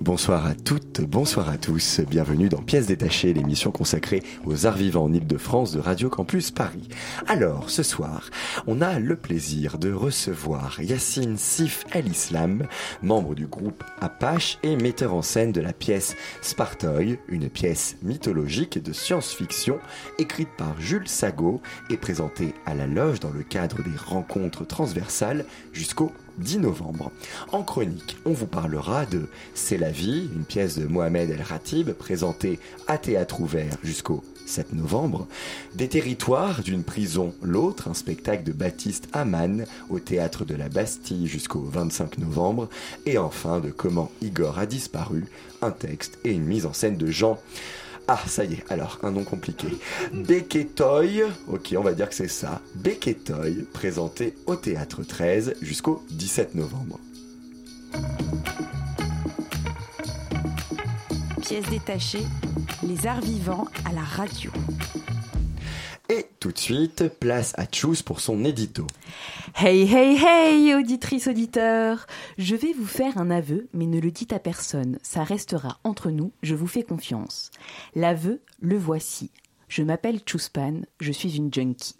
Bonsoir à toutes, bonsoir à tous, bienvenue dans Pièces détachées, l'émission consacrée aux arts vivants en Ile-de-France de Radio Campus Paris. Alors, ce soir, on a le plaisir de recevoir Yassine Sif El-Islam, membre du groupe Apache et metteur en scène de la pièce Spartoy, une pièce mythologique de science-fiction écrite par Jules Sago et présentée à la loge dans le cadre des rencontres transversales jusqu'au 10 novembre. En chronique, on vous parlera de C'est la vie, une pièce de Mohamed El Ratib présentée à théâtre ouvert jusqu'au 7 novembre, des territoires d'une prison l'autre, un spectacle de Baptiste Hamann au théâtre de la Bastille jusqu'au 25 novembre, et enfin de Comment Igor a disparu, un texte et une mise en scène de Jean ah, ça y est, alors, un nom compliqué. Beketoy, ok, on va dire que c'est ça. Beketoy, présenté au Théâtre 13 jusqu'au 17 novembre. Pièce détachée, les arts vivants à la radio. Et tout de suite, place à Choose pour son édito. Hey hey hey, auditrice auditeur Je vais vous faire un aveu, mais ne le dites à personne. Ça restera entre nous, je vous fais confiance. L'aveu, le voici. Je m'appelle Chuspan, je suis une junkie.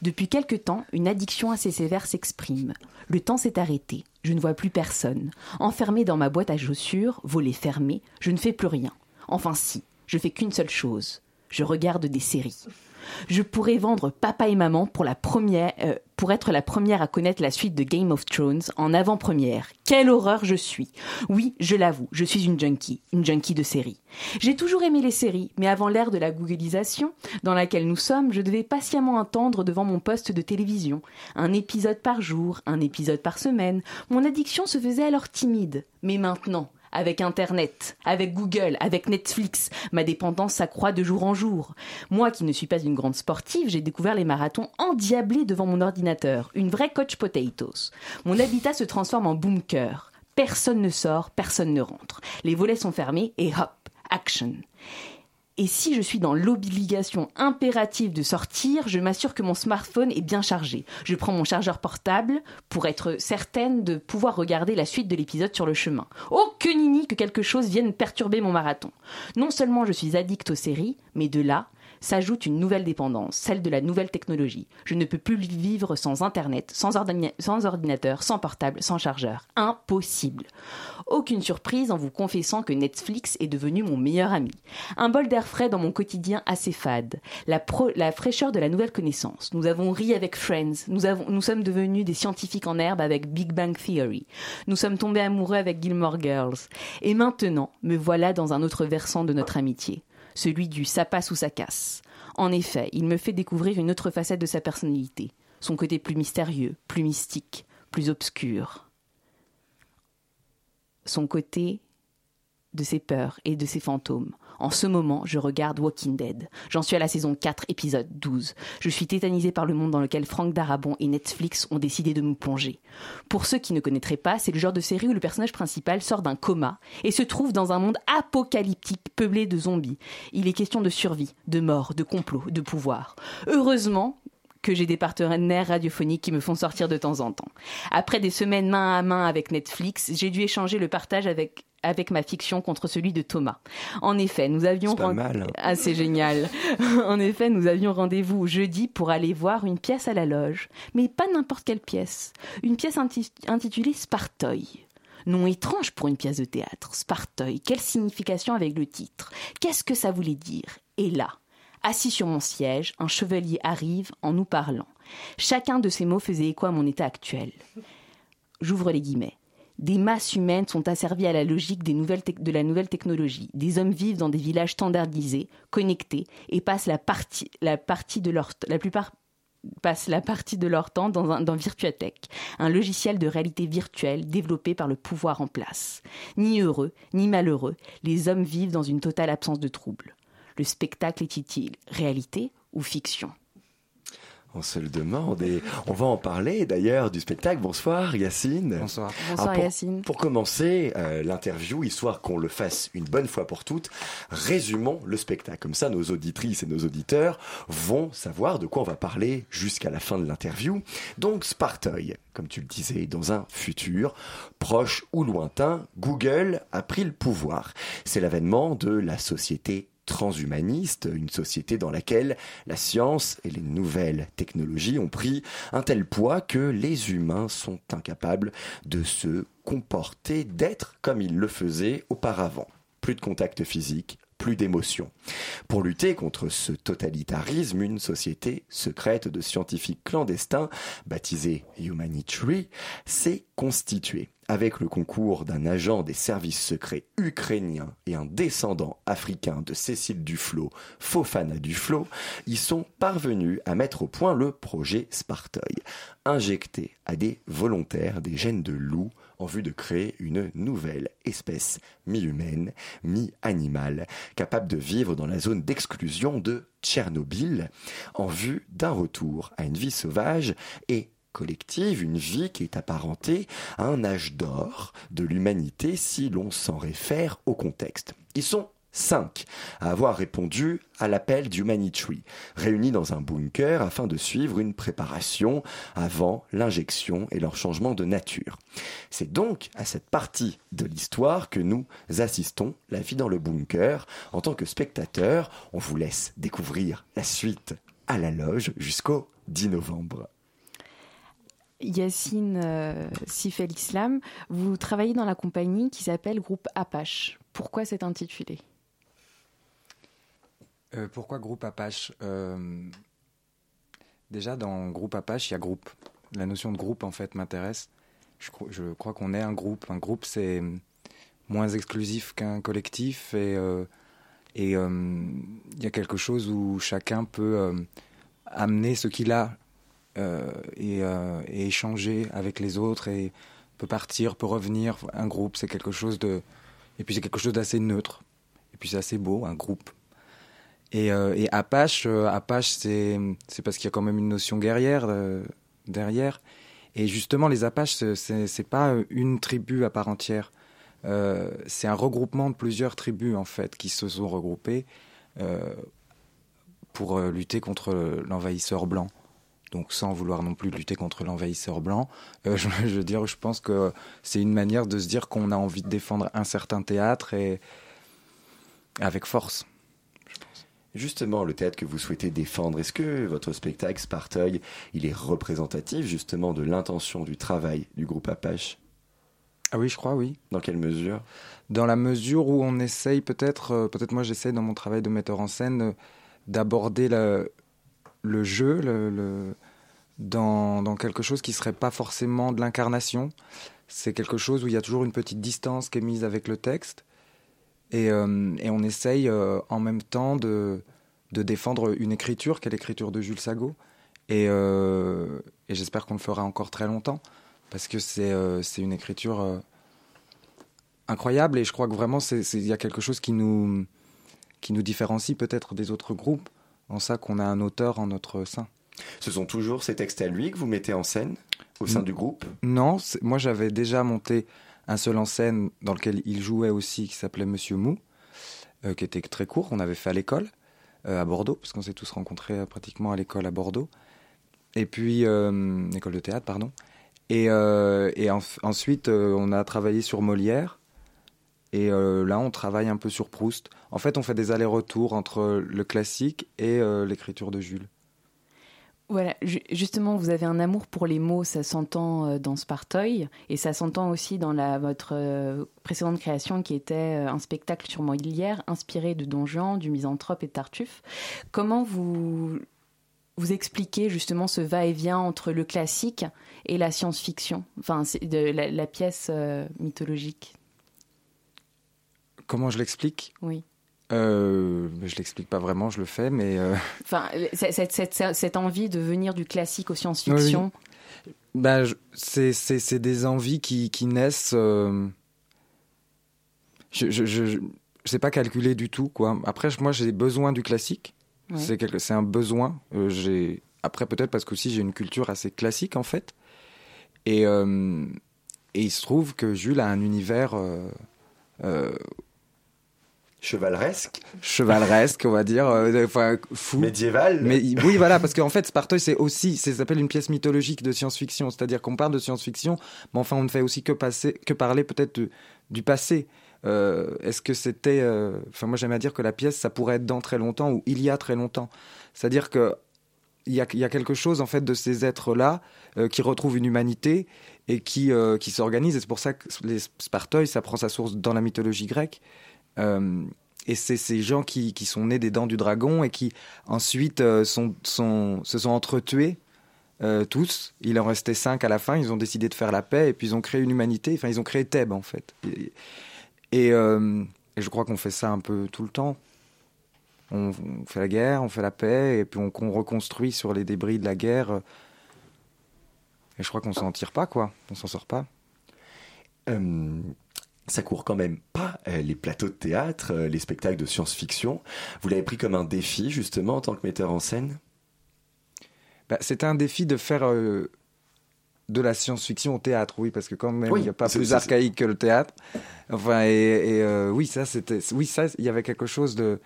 Depuis quelque temps, une addiction assez sévère s'exprime. Le temps s'est arrêté, je ne vois plus personne. Enfermé dans ma boîte à chaussures, volet fermé, je ne fais plus rien. Enfin si, je fais qu'une seule chose. Je regarde des séries. Je pourrais vendre Papa et Maman euh, pour être la première à connaître la suite de Game of Thrones en avant-première. Quelle horreur je suis. Oui, je l'avoue, je suis une junkie, une junkie de séries. J'ai toujours aimé les séries, mais avant l'ère de la googlisation, dans laquelle nous sommes, je devais patiemment attendre devant mon poste de télévision. Un épisode par jour, un épisode par semaine. Mon addiction se faisait alors timide. Mais maintenant, avec Internet, avec Google, avec Netflix, ma dépendance s'accroît de jour en jour. Moi qui ne suis pas une grande sportive, j'ai découvert les marathons endiablés devant mon ordinateur, une vraie coach potatoes. Mon habitat se transforme en bunker. Personne ne sort, personne ne rentre. Les volets sont fermés et hop, action. Et si je suis dans l'obligation impérative de sortir, je m'assure que mon smartphone est bien chargé. Je prends mon chargeur portable pour être certaine de pouvoir regarder la suite de l'épisode sur le chemin. Oh que nini que quelque chose vienne perturber mon marathon. Non seulement je suis addict aux séries, mais de là s'ajoute une nouvelle dépendance, celle de la nouvelle technologie. Je ne peux plus vivre sans Internet, sans, ordina- sans ordinateur, sans portable, sans chargeur. Impossible. Aucune surprise en vous confessant que Netflix est devenu mon meilleur ami. Un bol d'air frais dans mon quotidien assez fade. La, fraîcheur de la nouvelle connaissance. Nous avons ri avec Friends. Nous sommes devenus des scientifiques en herbe avec Big Bang Theory. Nous sommes tombés amoureux avec Gilmore Girls. Et maintenant, me voilà dans un autre versant de notre amitié. Celui du ça passe ou ça casse. En effet, il me fait découvrir une autre facette de sa personnalité. Son côté plus mystérieux, plus mystique, plus obscur son côté de ses peurs et de ses fantômes. En ce moment, je regarde Walking Dead. J'en suis à la saison 4, épisode 12. Je suis tétanisée par le monde dans lequel Frank Darabont et Netflix ont décidé de me plonger. Pour ceux qui ne connaîtraient pas, c'est le genre de série où le personnage principal sort d'un coma et se trouve dans un monde apocalyptique peuplé de zombies. Il est question de survie, de mort, de complot, de pouvoir. Heureusement, que j'ai des partenaires radiophoniques qui me font sortir de temps en temps. Après des semaines main à main avec Netflix, j'ai dû échanger le partage avec avec ma fiction contre celui de Thomas. En effet, nous avions pas mal, hein. Ah, c'est génial. en effet, nous avions rendez-vous jeudi pour aller voir une pièce à la loge, mais pas n'importe quelle pièce. Une pièce inti- intitulée Spartoy. Nom étrange pour une pièce de théâtre. Spartoy. Quelle signification avec le titre? Qu'est-ce que ça voulait dire? Et là, Assis sur mon siège, un chevalier arrive en nous parlant. Chacun de ces mots faisait écho à mon état actuel. J'ouvre les guillemets. Des masses humaines sont asservies à la logique de la nouvelle technologie. Des hommes vivent dans des villages standardisés, connectés, et passent la partie, de leur, passent la partie de leur temps dans, un, dans Virtuatech, un logiciel de réalité virtuelle développé par le pouvoir en place. Ni heureux, ni malheureux, les hommes vivent dans une totale absence de trouble. Le spectacle est-il réalité ou fiction? On se le demande et on va en parler d'ailleurs du spectacle. Bonsoir Yacine. Bonsoir. Bonsoir pour, Yacine. Pour commencer euh, l'interview, histoire qu'on le fasse une bonne fois pour toutes, résumons le spectacle. Comme ça, nos auditrices et nos auditeurs vont savoir de quoi on va parler jusqu'à la fin de l'interview. Donc Spartoy, comme tu le disais, dans un futur proche ou lointain, Google a pris le pouvoir. C'est l'avènement de la société transhumaniste, une société dans laquelle la science et les nouvelles technologies ont pris un tel poids que les humains sont incapables de se comporter, d'être comme ils le faisaient auparavant. Plus de contact physique, plus d'émotion. Pour lutter contre ce totalitarisme, une société secrète de scientifiques clandestins, baptisée Humanitary, s'est constituée avec le concours d'un agent des services secrets ukrainiens et un descendant africain de Cécile Duflo, Fofana Duflo, ils sont parvenus à mettre au point le projet Spartoy, injecté à des volontaires des gènes de loup en vue de créer une nouvelle espèce mi-humaine, mi-animale, capable de vivre dans la zone d'exclusion de Tchernobyl, en vue d'un retour à une vie sauvage et collective, une vie qui est apparentée à un âge d'or de l'humanité si l'on s'en réfère au contexte. Ils sont 5 à avoir répondu à l'appel d'Humanitry, réunis dans un bunker afin de suivre une préparation avant l'injection et leur changement de nature. C'est donc à cette partie de l'histoire que nous assistons, la vie dans le bunker. En tant que spectateur, on vous laisse découvrir la suite à la loge jusqu'au 10 novembre. Yacine euh, Sif El Islam, vous travaillez dans la compagnie qui s'appelle Groupe Apache. Pourquoi cet intitulé? Euh, pourquoi groupe Apache? Euh, Déjà, dans groupe Apache, il y a groupe. La notion de groupe, en fait, m'intéresse. Je, cro- je crois qu'on est un groupe. Un groupe, c'est moins exclusif qu'un collectif et il y a quelque chose où chacun peut amener ce qu'il a et, euh, et échanger avec les autres et peut partir, peut revenir. Un groupe, c'est quelque chose de et puis c'est quelque chose d'assez neutre. Et puis c'est assez beau, un groupe. Et, euh, et Apache, euh, Apache, c'est parce qu'il y a quand même une notion guerrière euh, derrière. Et justement, les Apaches, c'est- pas une tribu à part entière. Euh, c'est un regroupement de plusieurs tribus en fait qui se sont regroupées euh, pour euh, lutter contre l'envahisseur blanc. Donc sans vouloir non plus lutter contre l'envahisseur blanc, euh, je, je veux dire, je pense que c'est une manière de se dire qu'on a envie de défendre un certain théâtre et avec force. Justement, le théâtre que vous souhaitez défendre, est-ce que votre spectacle Spartoy, il est représentatif justement de l'intention du travail du groupe Apache? Ah oui, je crois, oui. Dans quelle mesure? Dans la mesure où on essaye peut-être, euh, peut-être moi j'essaye dans mon travail de metteur en scène euh, d'aborder le, le jeu dans, dans quelque chose qui serait pas forcément de l'incarnation. C'est quelque chose où il y a toujours une petite distance qui est mise avec le texte. Et, euh, et on essaye euh, en même temps de, de défendre une écriture, qui est l'écriture de Jules Sago. Et, euh, et j'espère qu'on le fera encore très longtemps, parce que c'est une écriture incroyable et je crois que vraiment il y a quelque chose qui nous, qui nous différencie peut-être des autres groupes, en ça qu'on a un auteur en notre sein. Ce sont toujours ces textes à lui que vous mettez en scène au sein du groupe? Non, moi j'avais déjà monté un seul en scène dans lequel il jouait aussi, qui s'appelait Monsieur Mou, euh, qui était très court, on avait fait à l'école, euh, à Bordeaux, parce qu'on s'est tous rencontrés euh, pratiquement à l'école à Bordeaux. Et puis, école de théâtre, pardon. Et, et en- ensuite, on a travaillé sur Molière. Et euh, là, on travaille un peu sur Proust. En fait, on fait des allers-retours entre le classique et euh, l'écriture de Jules. Voilà, ju- justement, vous avez un amour pour les mots, ça s'entend euh, dans Spartoy, et ça s'entend aussi dans votre précédente création qui était un spectacle sur Molière, inspiré de Don Juan, du Misanthrope et de Tartuffe. Comment vous, vous expliquez justement ce va-et-vient entre le classique et la science-fiction, enfin, la, pièce mythologique Comment je l'explique Oui. Euh, je l'explique pas vraiment, je le fais, mais. euh, Enfin, cette, cette- cette- envie de venir du classique au science-fiction. Je- c'est, des envies qui, qui naissent. euh, Je, je, je, je sais pas calculer du tout, quoi. Après, moi, j'ai besoin du classique. Ouais. C'est, quelque, un besoin. Euh, j'ai... Après, peut-être parce qu'aussi j'ai une culture assez classique, en fait. Et, et il se trouve que Jules a un univers Chevaleresque, chevaleresque, on va dire, euh, enfin, fou. médiéval. Mais oui, voilà, parce qu'en fait, Spartoi, c'est aussi, ça s'appelle une pièce mythologique de science-fiction. C'est-à-dire qu'on parle de science-fiction, mais enfin, on ne fait aussi que, passer, que parler peut-être du passé. Euh, Est-ce que c'était. euh, Enfin, moi, j'aime à dire que la pièce, ça pourrait être dans très longtemps ou il y a très longtemps. C'est-à-dire que. Il y, a, il y a quelque chose en fait de ces êtres-là euh, qui retrouvent une humanité et qui, qui s'organisent. Et c'est pour ça que les Spartoi, ça prend sa source dans la mythologie grecque. Euh, et c'est ces gens qui, sont nés des dents du dragon et qui ensuite euh, se sont entretués euh, tous. Il en restait cinq à la fin. Ils ont décidé de faire la paix et puis ils ont créé une humanité. Enfin, ils ont créé Thèbes en fait. Et, je crois qu'on fait ça un peu tout le temps. On, fait la guerre, on fait la paix et puis on, on reconstruit sur les débris de la guerre. Et je crois qu'on s'en tire pas quoi. On s'en sort pas. Ça court quand même pas euh, les plateaux de théâtre, euh, les spectacles de science-fiction. Vous l'avez pris comme un défi justement en tant que metteur en scène? Bah, C'était un défi de faire euh, de la science-fiction au théâtre, oui, parce que quand même, Oui, il n'y a pas plus archaïque que le théâtre. Enfin, et, et, euh, oui, ça, c'était, oui, ça, il y avait quelque chose de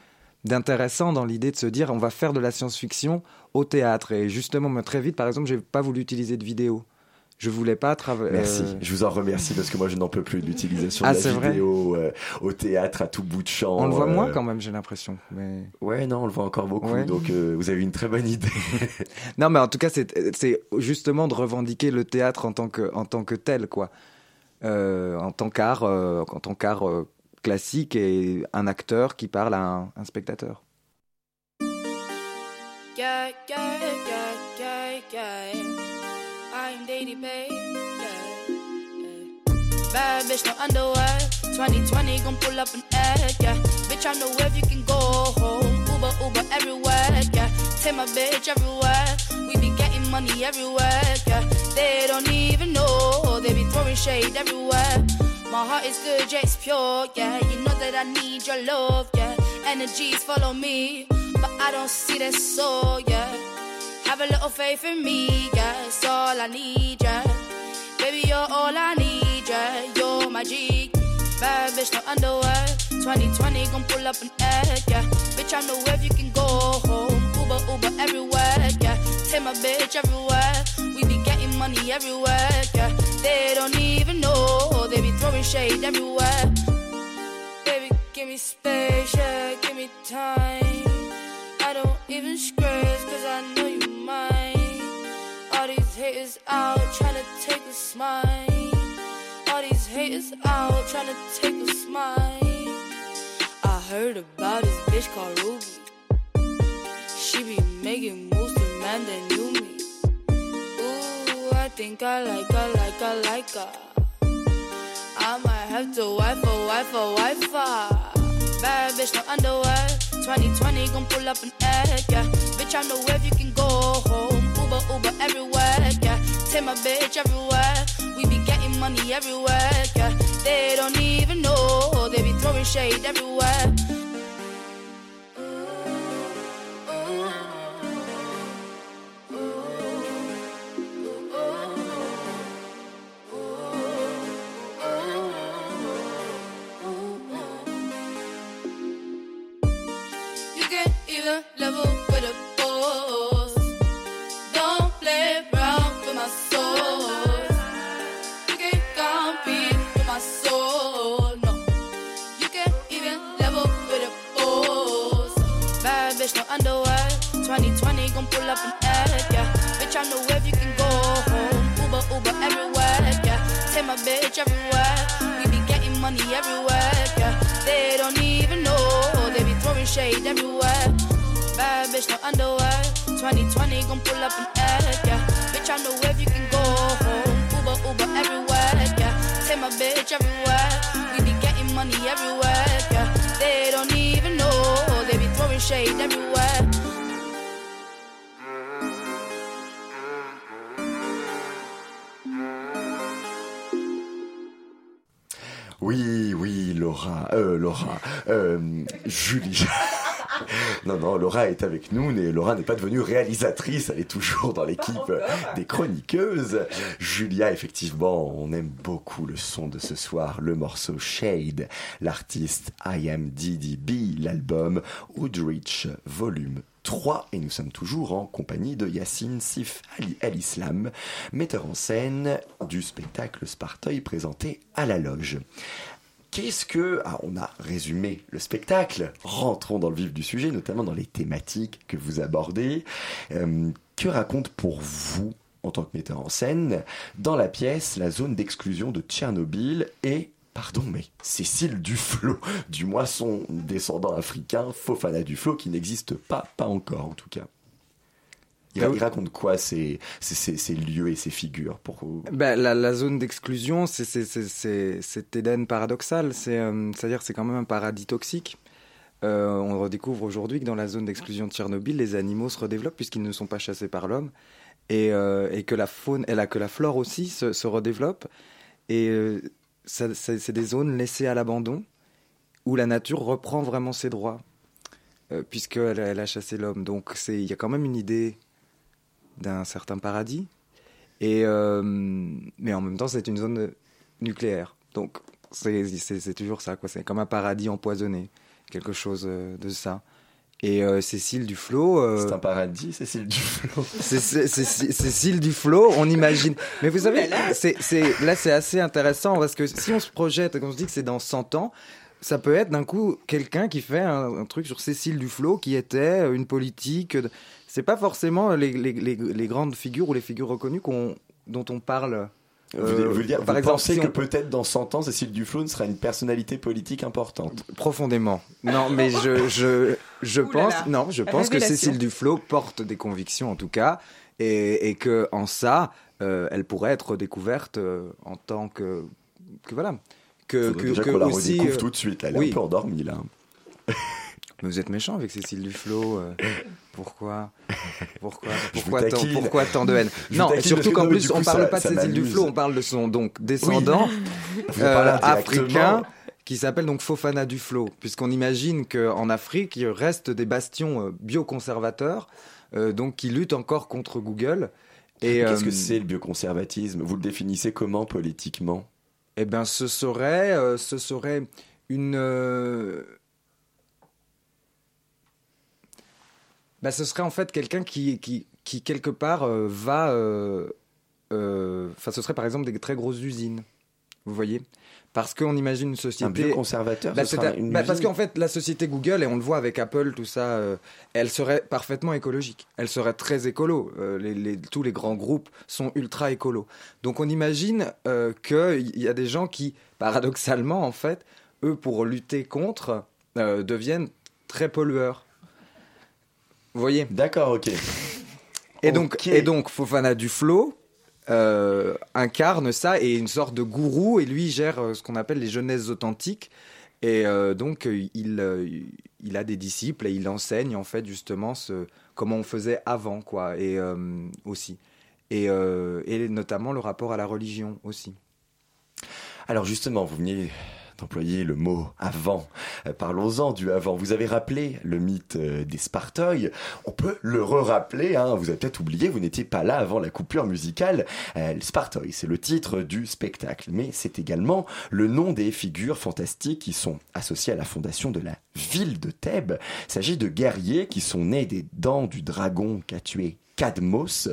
d'intéressant dans l'idée de se dire, on va faire de la science-fiction au théâtre. Et justement, très vite, par exemple, j'ai pas voulu utiliser de vidéo. Je voulais pas travailler. Merci, je vous en remercie parce que moi je n'en peux plus de l'utilisation Ah, de la vidéo euh, au théâtre à tout bout de champ. On le voit euh, moins quand même, j'ai l'impression. Mais... Ouais, non, on le voit encore beaucoup, Ouais. donc euh, vous avez une très bonne idée. Non, mais en tout cas, c'est c'est justement de revendiquer le théâtre en tant que, en tant que tel, quoi. Euh, en tant qu'art, euh, en tant qu'art euh, classique et un acteur qui parle à un, un spectateur. Yeah, yeah, yeah, yeah. Bay. Yeah, yeah. Bad bitch, no underwear. 2020 gon' pull up an egg. Yeah, bitch, I know where you can go home. Uber, Uber everywhere. Yeah, take my bitch everywhere. We be getting money everywhere. Yeah, they don't even know. They be throwing shade everywhere. My heart is good, yeah, it's pure. Yeah, you know that I need your love. Yeah, energies follow me, but I don't see that soul. Yeah. Have a little faith in me, yeah, it's all I need, yeah. Baby, you're all I need, yeah. You're my G. Bad bitch, no underwear. 2020 gon' pull up an egg, yeah. Bitch, I know where you can go home. Uber, Uber everywhere, yeah. Take my bitch everywhere. We be getting money everywhere, yeah. They don't even know. They be throwing shade everywhere. Baby, give me space, yeah. Give me time. I don't even scratch cause I know you mine. All these haters out trying to take a smile. All these haters out trying to take a smile. I heard about this bitch called Ruby. She be making moves to man that knew me. Ooh, I think I like her, like her, like her. I might have to wife her, wife her, wife. Bad bitch, no underwear. 2020 gon' pull up an egg, yeah. Bitch, I know where you can go home. Uber, Uber everywhere, yeah. Take my bitch everywhere. We be getting money everywhere, yeah. They don't even know. They be throwing shade everywhere. Gon' pull up an egg, yeah. Bitch, I know where you can go home. Uber, Uber everywhere, yeah. Take my bitch everywhere. We be getting money everywhere, yeah. They don't even know. They be throwing shade everywhere. Bad bitch, no underwear. 2020 gon' pull up an egg, yeah. Bitch, I know where you euh, Laura, euh, Julie. non, non, Laura est avec nous, mais Laura n'est pas devenue réalisatrice, elle est toujours dans l'équipe des chroniqueuses. Julia, effectivement, on aime beaucoup le son de ce soir, le morceau Shade, l'artiste I Am DDB, l'album Woodrich, volume 3 et nous sommes toujours en compagnie de Yassine Sif Ali Al-Islam, metteur en scène du spectacle Sparteuil présenté à la loge. Qu'est-ce que... Ah, on a résumé le spectacle, rentrons dans le vif du sujet, notamment dans les thématiques que vous abordez. Euh, que raconte pour vous, en tant que metteur en scène, dans la pièce, la zone d'exclusion de Tchernobyl et Pardon, mais Cécile Duflo, du moisson descendant africain, Fofana Duflo, qui n'existe pas, pas encore en tout cas. Il, raconte quoi ces, ces, lieux et ces figures pour Ben, la, zone d'exclusion, c'est- cet Éden paradoxal. Euh, C'est-à-dire que c'est quand même un paradis toxique. Euh, on redécouvre aujourd'hui que dans la zone d'exclusion de Tchernobyl, les animaux se redéveloppent puisqu'ils ne sont pas chassés par l'homme. Et, euh, et que la faune, et là, que la flore aussi se, redéveloppe. Et euh, c'est des zones laissées à l'abandon où la nature reprend vraiment ses droits. euh, puisqu'elle elle a chassé l'homme. Donc il y a quand même une idée d'un certain paradis. Et, euh, mais en même temps, c'est une zone nucléaire. Donc, c'est toujours ça, quoi. C'est comme un paradis empoisonné, quelque chose euh, de ça. Et euh, Cécile Duflo. euh, C'est un paradis, Cécile Duflo Cécile Duflo, on imagine. Mais vous savez, c'est c'est- là, c'est assez intéressant parce que si on se projette, qu'on se dit que c'est dans 100 ans, ça peut être d'un coup quelqu'un qui fait un, un truc sur Cécile Duflo qui était une politique. C'est pas forcément les, les- les- les grandes figures ou les figures reconnues qu'on- dont on parle. Vous, Euh, vous dire, par vous exemple, pensez si que on- peut-être dans 100 ans, Cécile Duflo sera une personnalité politique importante? Profondément. Non, mais je, je, je là pense, là. non, je pense que. Cécile Duflo porte des convictions en tout cas, et, et que en ça, euh, elle pourrait être découverte euh, en tant que, que voilà, que, que, déjà que qu'on la aussi. redécouvre euh, tout de suite. là. Elle est oui. un peu endormie là. Mais vous êtes méchant avec Cécile Duflo. Pourquoi Pourquoi Pourquoi tant, pourquoi tant de haine Non, surtout qu'en plus, on coup, parle ça- pas de Cécile. Duflo, on parle de son donc descendant euh, africain qui s'appelle donc Fofana Duflo, puisqu'on imagine qu'en Afrique, il reste des bastions euh, bioconservateurs, euh, donc qui luttent encore contre Google. Et Qu'est-ce euh, que c'est le bioconservatisme? Vous le définissez comment politiquement? Eh ben, ce serait, ce serait une. Bah, ce serait en fait quelqu'un qui, qui, qui quelque part euh, va. euh, euh, Enfin, ce serait par exemple des très grosses usines. Vous voyez? Parce qu'on imagine une Un société. bioconservateur Bah, ce sera une bah, parce qu'en fait, la société Google, et on le voit avec Apple, tout ça, euh, elle serait parfaitement écologique. Elle serait très écolo. Euh, les- les- tous les grands groupes sont ultra écolos. Donc on imagine euh, qu'il y a des gens qui, paradoxalement, en fait, eux, pour lutter contre, deviennent très pollueurs. Vous voyez D'accord, ok. et donc, Ok. et donc Fofana Duflo euh, incarne ça et est une sorte de gourou et lui gère euh, ce qu'on appelle les jeunesses authentiques et euh, donc euh, il, il a des disciples et il enseigne en fait justement ce, comment on faisait avant quoi et aussi et, et notamment le rapport à la religion aussi. Alors justement, vous veniez d'employer le mot avant. Euh, Parlons-en du avant. Vous avez rappelé le mythe euh, des Sparteuils. On peut le re-rappeler. Hein. Vous avez peut-être oublié, vous n'étiez pas là avant la coupure musicale. Euh, c'est le titre du spectacle, mais c'est également le nom des figures fantastiques qui sont associées à la fondation de la ville de Thèbes. Il s'agit de guerriers qui sont nés des dents du dragon qu'a tué Cadmos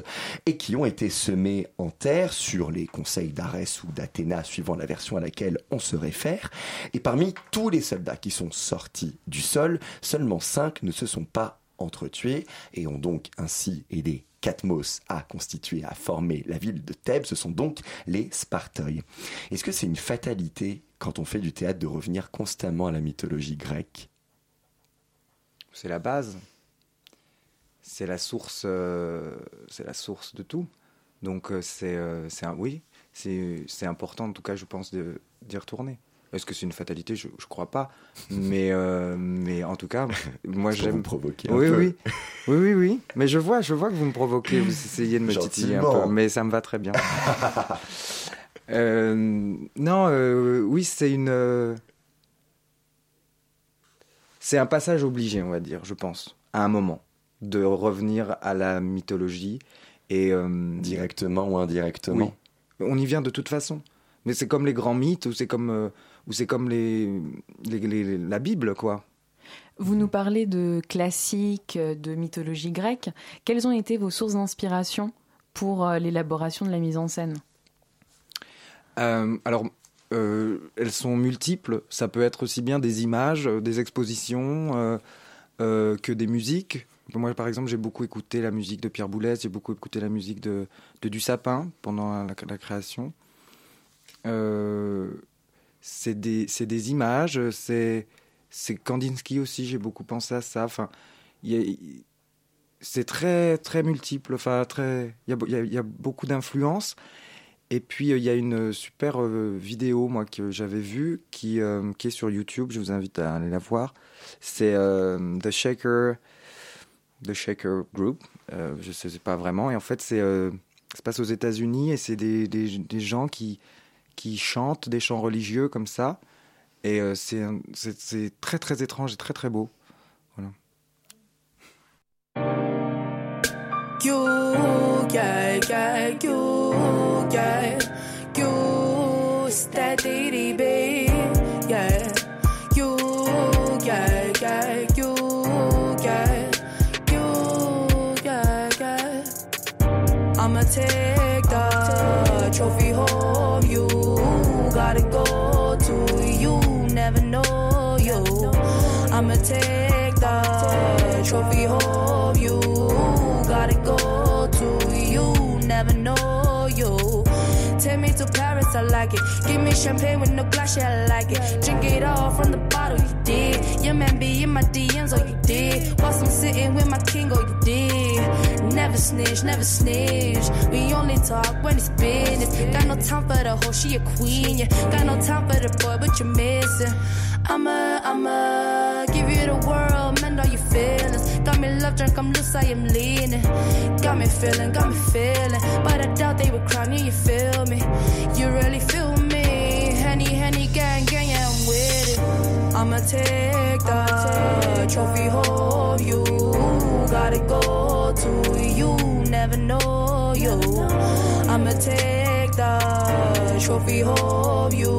et qui ont été semés en terre sur les conseils d'Arès ou d'Athéna suivant la version à laquelle on se réfère. Et parmi tous les soldats qui sont sortis du sol, seulement cinq ne se sont pas entretués et ont donc ainsi aidé Cadmos à constituer, à former la ville de Thèbes. Ce sont donc les Sparteuils. Est-ce que c'est une fatalité quand on fait du théâtre de revenir constamment à la mythologie grecque? C'est la base. C'est la source, euh, c'est la source de tout. Donc euh, c'est, euh, c'est un, oui, c'est, c'est important en tout cas, je pense, de, d'y retourner. Est-ce que c'est une fatalité? Je ne crois pas. Mais, euh, mais en tout cas, moi j'aime. vous provoquer un Oui, peu. oui, oui, oui, oui. Mais je vois, je vois que vous me provoquez. Vous essayez de me titiller un peu, mais ça me va très bien. Euh, non, euh, oui, c'est une. C'est un passage obligé, on va dire, je pense, à un moment, de revenir à la mythologie et euh, Directement ou indirectement. oui. On y vient de toute façon. Mais c'est comme les grands mythes ou c'est comme euh, ou c'est comme les, les- les- la Bible, quoi. Vous nous parlez de classiques, de mythologie grecque. Quelles ont été vos sources d'inspiration pour euh, l'élaboration de la mise en scène? Euh, alors, euh, elles sont multiples. Ça peut être aussi bien des images, des expositions, euh, euh, que des musiques. Moi, par exemple, j'ai beaucoup écouté la musique de Pierre Boulez, j'ai beaucoup écouté la musique de, de Du Sapin pendant la, création. Euh, c'est des, des images, c'est, Kandinsky aussi, j'ai beaucoup pensé à ça. Enfin, c'est très, très multiple. Enfin, très, il y y y a beaucoup d'influences. Et puis, euh, il y a une super euh, vidéo, moi, que j'avais vue, qui, qui est sur YouTube. Je vous invite à aller la voir. C'est The Shaker, The Shaker Group. Euh, je ne sais pas vraiment. Et en fait, c'est, euh, ça se passe aux États-Unis et c'est des, des, gens qui, qui chantent des chants religieux comme ça. Et euh, c'est, c'est, très, très étrange et très, très beau. You, Take me to Paris, I like it. Give me champagne with no glass, yeah, I like it. Drink it all from the bottle, you did. Your man be in my DMs, oh, you did. Whilst I'm sitting with my king, oh, you did. Never snitch, never snitch. We only talk when it's business. Got no time for the hoe, she a queen, yeah. Got no time for the boy, but you're missing. I'ma, I'ma give you the world, all your feelings. Got me love drunk, I'm loose, I am leaning. Got me feeling, got me feeling. But I doubt they would crown you, you feel me? You really feel me? Henny, Henny, gang, gang, yeah, I'm with it. I'ma take the trophy home. You gotta go to you, never know you. I'ma take the trophy home. You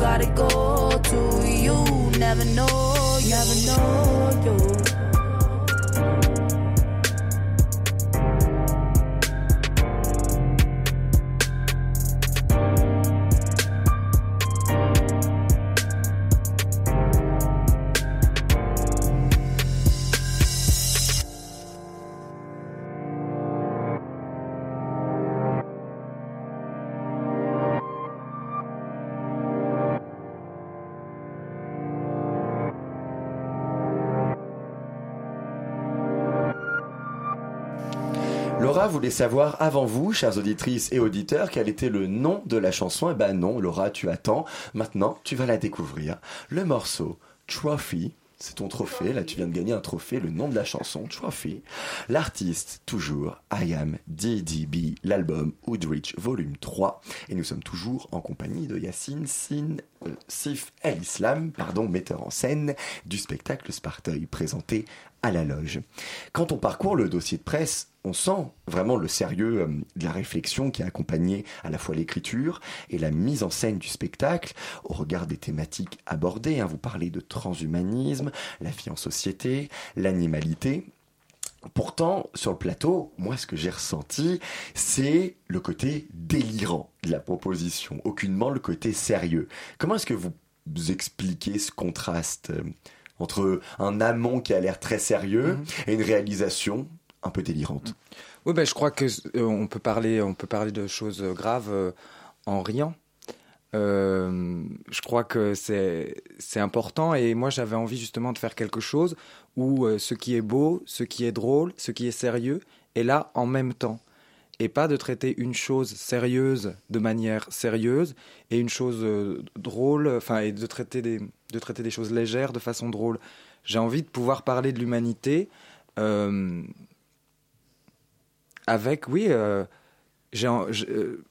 gotta go to you, never know, never know you. Voulait savoir avant vous, chères auditrices et auditeurs, quel était le nom de la chanson. Eh ben non, Laura, tu attends. Maintenant, tu vas la découvrir. Le morceau Trophy. C'est ton trophée, là tu viens de gagner un trophée, le nom de la chanson, Trophy. L'artiste, toujours, I Am DDB, l'album Woodridge Volume 3. Et nous sommes toujours en compagnie de Yacine Sin, euh, Sif El Islam, pardon, metteur en scène du spectacle Sparteuil présenté à la loge. Quand on parcourt le dossier de presse, on sent vraiment le sérieux euh, de la réflexion qui a accompagné à la fois l'écriture et la mise en scène du spectacle au regard des thématiques abordées. hein. Vous parlez de transhumanisme, la vie en société, l'animalité. Pourtant, sur le plateau, moi, ce que j'ai ressenti, c'est le côté délirant de la proposition, aucunement le côté sérieux. Comment est-ce que vous expliquez ce contraste euh, entre un amont qui a l'air très sérieux et une réalisation un peu délirante Oui, ben, je crois que euh, on peut parler, on peut parler de choses graves euh, en riant. Euh, je crois que c'est important et moi j'avais envie justement de faire quelque chose où euh, ce qui est beau, ce qui est drôle, ce qui est sérieux est là en même temps. et pas de traiter une chose sérieuse de manière sérieuse et une chose euh, drôle, enfin, et de traiter, des, de traiter des choses légères de façon drôle. J'ai envie de pouvoir parler de l'humanité euh, avec, oui, euh, j'ai euh,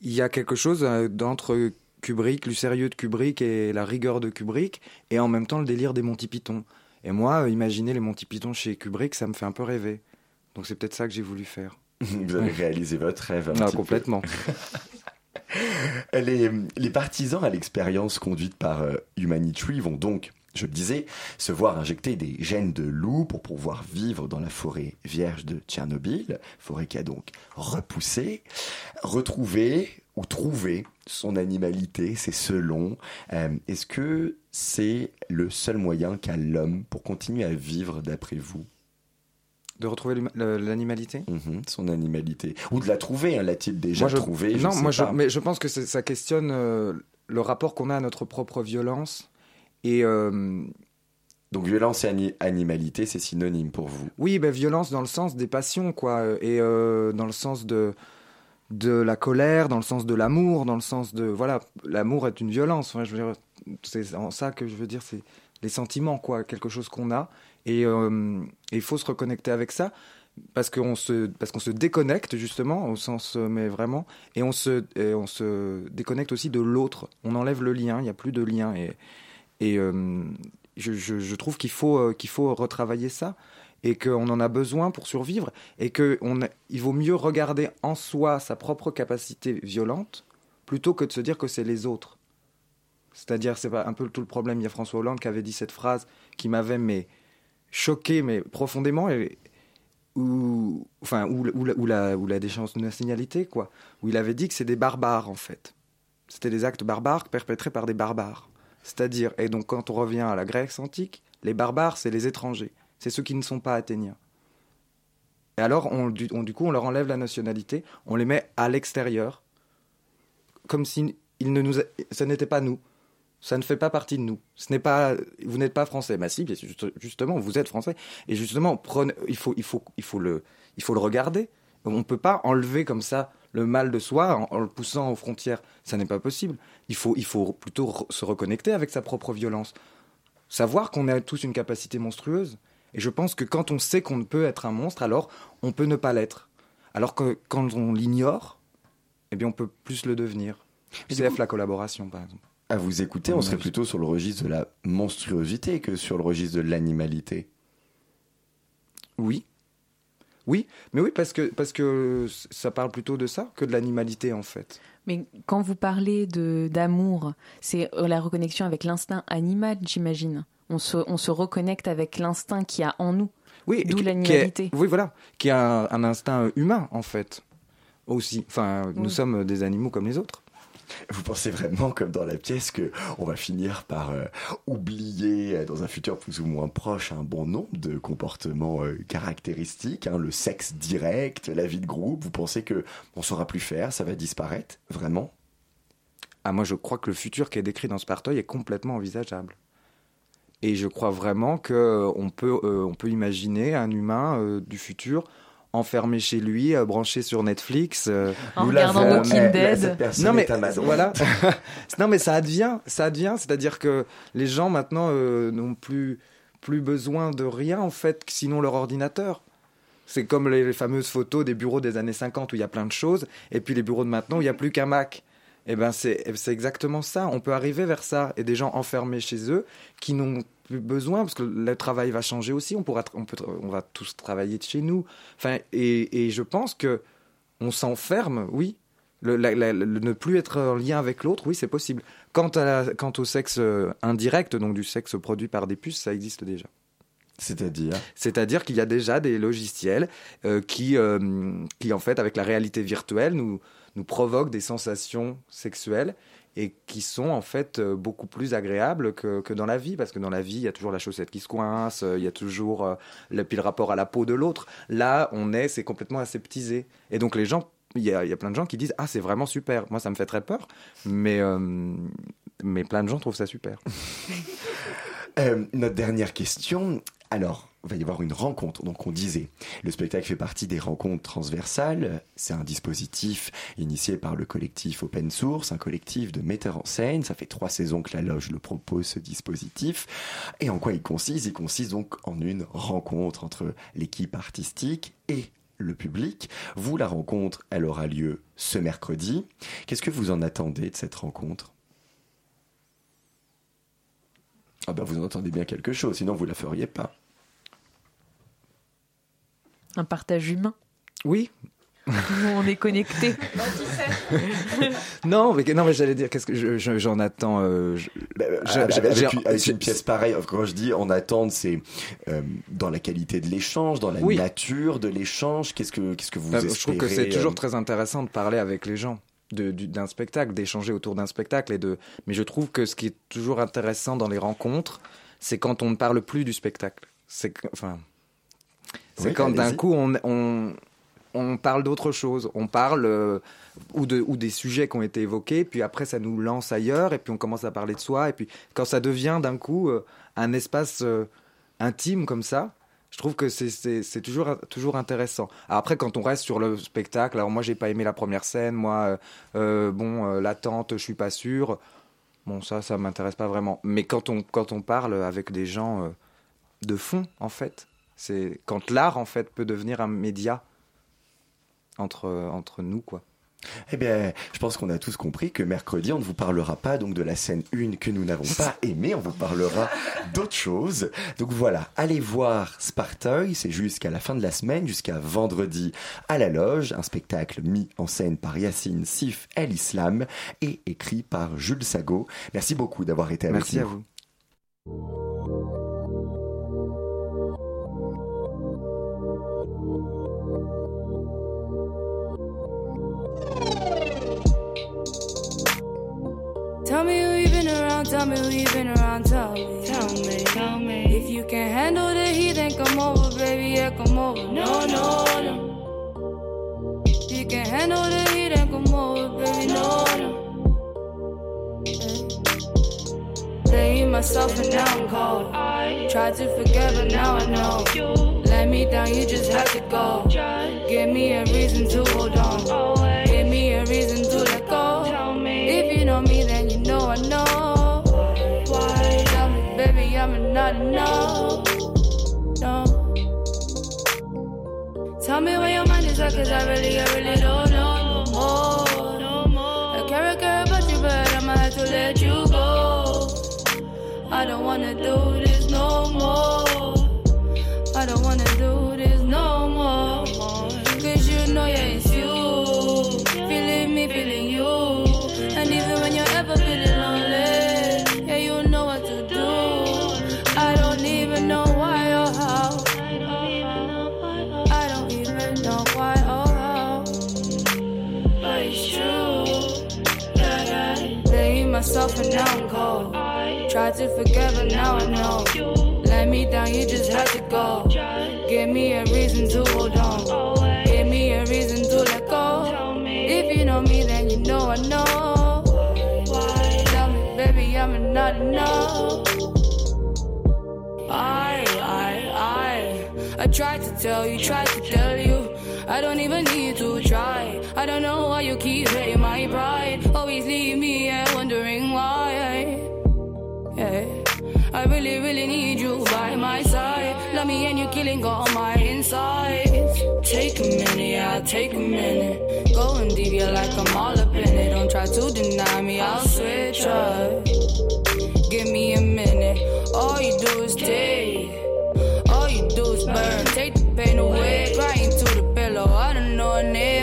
il y a quelque chose euh, d'entre Kubrick, le sérieux de Kubrick et la rigueur de Kubrick, et en même temps le délire des Monty Python. Et moi, imaginer les Monty Python chez Kubrick, ça me fait un peu rêver. Donc c'est peut-être ça que j'ai voulu faire. Vous avez réalisé votre rêve. un Ah, petit peu. complètement. Les, les partisans à l'expérience conduite par euh, Humanitry vont donc, je le disais, se voir injecter des gènes de loup pour pouvoir vivre dans la forêt vierge de Tchernobyl, forêt qui a donc repoussé, retrouver ou trouver son animalité, c'est selon. Euh, Est-ce que c'est le seul moyen qu'a l'homme pour continuer à vivre d'après vous? De retrouver l'animalité? Mhm, Son animalité. Ou de la trouver, hein, l'a-t-il déjà Moi, je- trouvé? Non, moi, je, mais je pense que ça questionne euh, le rapport qu'on a à notre propre violence. Et euh, Donc violence et ani- animalité, c'est synonyme pour vous oui, ben, violence dans le sens des passions, quoi. Et euh, dans le sens de, de la colère, dans le sens de l'amour, dans le sens de. Voilà, l'amour est une violence. Enfin, je veux dire, c'est en ça que je veux dire, c'est les sentiments, quoi. Quelque chose qu'on a. Et euh, il faut se reconnecter avec ça. Parce qu'on se, parce qu'on se déconnecte justement au sens euh, mais vraiment et on se et on se déconnecte aussi de l'autre on enlève le lien il n'y a plus de lien et et euh, je, trouve qu'il faut euh, qu'il faut retravailler ça et qu'on en a besoin pour survivre et que on a- il vaut mieux regarder en soi sa propre capacité violente plutôt que de se dire que c'est les autres. C'est-à-dire c'est un peu tout le problème. Il y a François Hollande qui avait dit cette phrase qui m'avait mais choqué mais profondément et ou enfin ou la ou la déchéance de nationalité quoi. Où il avait dit que c'est des barbares en fait. C'était des actes barbares perpétrés par des barbares c'est-à-dire et donc quand on revient à la Grèce antique les barbares c'est les étrangers c'est ceux qui ne sont pas athéniens et alors on, du, coup on leur enlève la nationalité on les met à l'extérieur comme si ils ne nous a- ça n'était pas nous ça ne fait pas partie de nous. Ce n'est pas, vous n'êtes pas français. Bah si, justement, vous êtes français. Et justement, il faut, il faut, il faut le, il faut le regarder. On ne peut pas enlever comme ça le mal de soi en, en le poussant aux frontières. Ça n'est pas possible. Il faut, il faut plutôt re- se reconnecter avec sa propre violence. Savoir qu'on a tous une capacité monstrueuse. Et je pense que quand on sait qu'on ne peut être un monstre, alors on peut ne pas l'être. Alors que quand on l'ignore, eh bien on peut plus le devenir. CF la collaboration, par exemple. À vous écouter, on serait plutôt sur le registre de la monstruosité que sur le registre de l'animalité. Oui. Oui, mais oui, parce que, parce que ça parle plutôt de ça que de l'animalité, en fait. Mais quand vous parlez d'amour, c'est euh, la reconnexion avec l'instinct animal, j'imagine. On se, on se reconnecte avec l'instinct qu'il y a en nous. Oui, D'où qui- l'animalité. qui Oui, voilà. Qui a un, un instinct humain, en fait. Aussi. Enfin, nous Oui. sommes des animaux comme les autres. Vous pensez vraiment, comme dans la pièce, que on va finir par euh, oublier euh, dans un futur plus ou moins proche un bon nombre de comportements euh, caractéristiques, hein, le sexe direct, la vie de groupe? Vous pensez que on saura plus faire, ça va disparaître, vraiment? Ah, moi, je crois que le futur qui est décrit dans Sparteuil est complètement envisageable. Et je crois vraiment que euh, on peut, on peut imaginer un humain du futur enfermé chez lui, euh, branché sur Netflix. euh, En Nous regardant l'avons, Walking mais là, Dead. non mais voilà. non mais ça advient, ça advient, c'est-à-dire que les gens maintenant euh, n'ont plus plus besoin de rien en fait, sinon leur ordinateur. C'est comme les, les fameuses photos des bureaux des années 50 où il y a plein de choses, et puis les bureaux de maintenant où il n'y a plus qu'un Mac. Et ben c'est c'est exactement ça. On peut arriver vers ça et des gens enfermés chez eux qui n'ont plus besoin parce que le travail va changer aussi. On pourra, on peut, on va tous travailler de chez nous. Enfin et, et je pense que on s'enferme, oui. Le, la- la- le ne plus être en lien avec l'autre, oui, c'est possible. Quant, à la- quant au sexe euh, indirect, donc du sexe produit par des puces, ça existe déjà. C'est-à-dire C'est-à-dire qu'il y a déjà des logiciels euh, qui, euh, qui, en fait, avec la réalité virtuelle, nous, nous provoquent des sensations sexuelles et qui sont en fait euh, beaucoup plus agréables que, que dans la vie, parce que dans la vie, il y a toujours la chaussette qui se coince, euh, il y a toujours euh, le, puis le rapport à la peau de l'autre. Là, on est, c'est complètement aseptisé. Et donc les gens, il y a, il y a plein de gens qui disent ah c'est vraiment super. Moi, ça me fait très peur, mais mais plein de gens trouvent ça super. Notre dernière question. Alors, il va y avoir une rencontre. Donc on disait, le spectacle fait partie des rencontres transversales. C'est un dispositif initié par le collectif Open Source, un collectif de metteurs en scène. Ça fait trois saisons que la loge le propose, ce dispositif. Et en quoi il consiste? Il consiste donc en une rencontre entre l'équipe artistique et le public. Vous, la rencontre, elle aura lieu ce mercredi. Qu'est-ce que vous en attendez de cette rencontre? Ah ben vous en entendez bien quelque chose, sinon vous la feriez pas. Un partage humain. Oui. on est connecté. non, mais non, mais j'allais dire qu'est-ce que j'en attends. Euh, bah, avec, une, pièce pareille, quand je dis en attendre, c'est euh, dans la qualité de l'échange, dans la nature de l'échange. Qu'est-ce que qu'est-ce que vous espérez bah, Je trouve que c'est toujours euh, très intéressant de parler avec les gens d'un spectacle, d'échanger autour d'un spectacle et de. Mais je trouve que ce qui est toujours intéressant dans les rencontres, c'est quand on ne parle plus du spectacle. C'est enfin, c'est quand d'un coup on, on, on parle d'autre chose, on parle euh, ou, de, ou des sujets qui ont été évoqués, puis après ça nous lance ailleurs, et puis on commence à parler de soi, et puis quand ça devient d'un coup euh, un espace euh, intime comme ça, je trouve que c'est toujours, toujours intéressant. après, quand on reste sur le spectacle, alors moi j'ai pas aimé la première scène, moi, bon, l'attente, je suis pas sûr, bon ça, ça m'intéresse pas vraiment. Mais quand on, quand on parle avec des gens de fond, en fait, c'est quand l'art en fait peut devenir un média entre entre nous quoi. Eh bien, je pense qu'on a tous compris que mercredi, on ne vous parlera pas donc de la scène 1 que nous n'avons pas aimée, on vous parlera d'autres choses. Donc voilà, allez voir Sparteuil, c'est jusqu'à la fin de la semaine, jusqu'à vendredi à la loge, un spectacle mis en scène par Yassine Sif El Islam et écrit par Jules Sago. Merci beaucoup d'avoir été avec nous. Merci à vous. Tell me who you been around, tell me who you been around, tell me. Tell me, tell me. If you can handle the heat, then come over, baby, yeah, come over. No, no, no. If you can handle the heat, then come over, baby, no, no. Yeah. Laying myself and now I'm cold. I tried to forget, but now I know. You Let me down, you just have to go. Give me a reason to hold on. Not. No. Tell me where your mind is at, cause I really, I really don't know no more. No more. I care, care about you, but I'ma have to let you go. I don't wanna do this no more. I don't wanna do this no more. Cause you know, yeah, myself and now I'm cold. Tried to forget, but now I know let me down, you just had to go. Give me a reason to hold on. Give me a reason to let go. If you know me, then you know I know. Why? Tell me, baby, I'm not enough. I, I, I, I tried to tell you, tried to tell you. I don't even need to try. I don't know why you keep hurting my pride. Always leave me I really, really need you by my side. Love me and you're killing all my insides. Take a minute, yeah, take a minute. Going deep, yeah, like I'm all up in it. Don't try to deny me, I'll switch up. Give me a minute. All you do is take. All you do is burn. Take the pain away. Crying to the pillow. I don't know her name,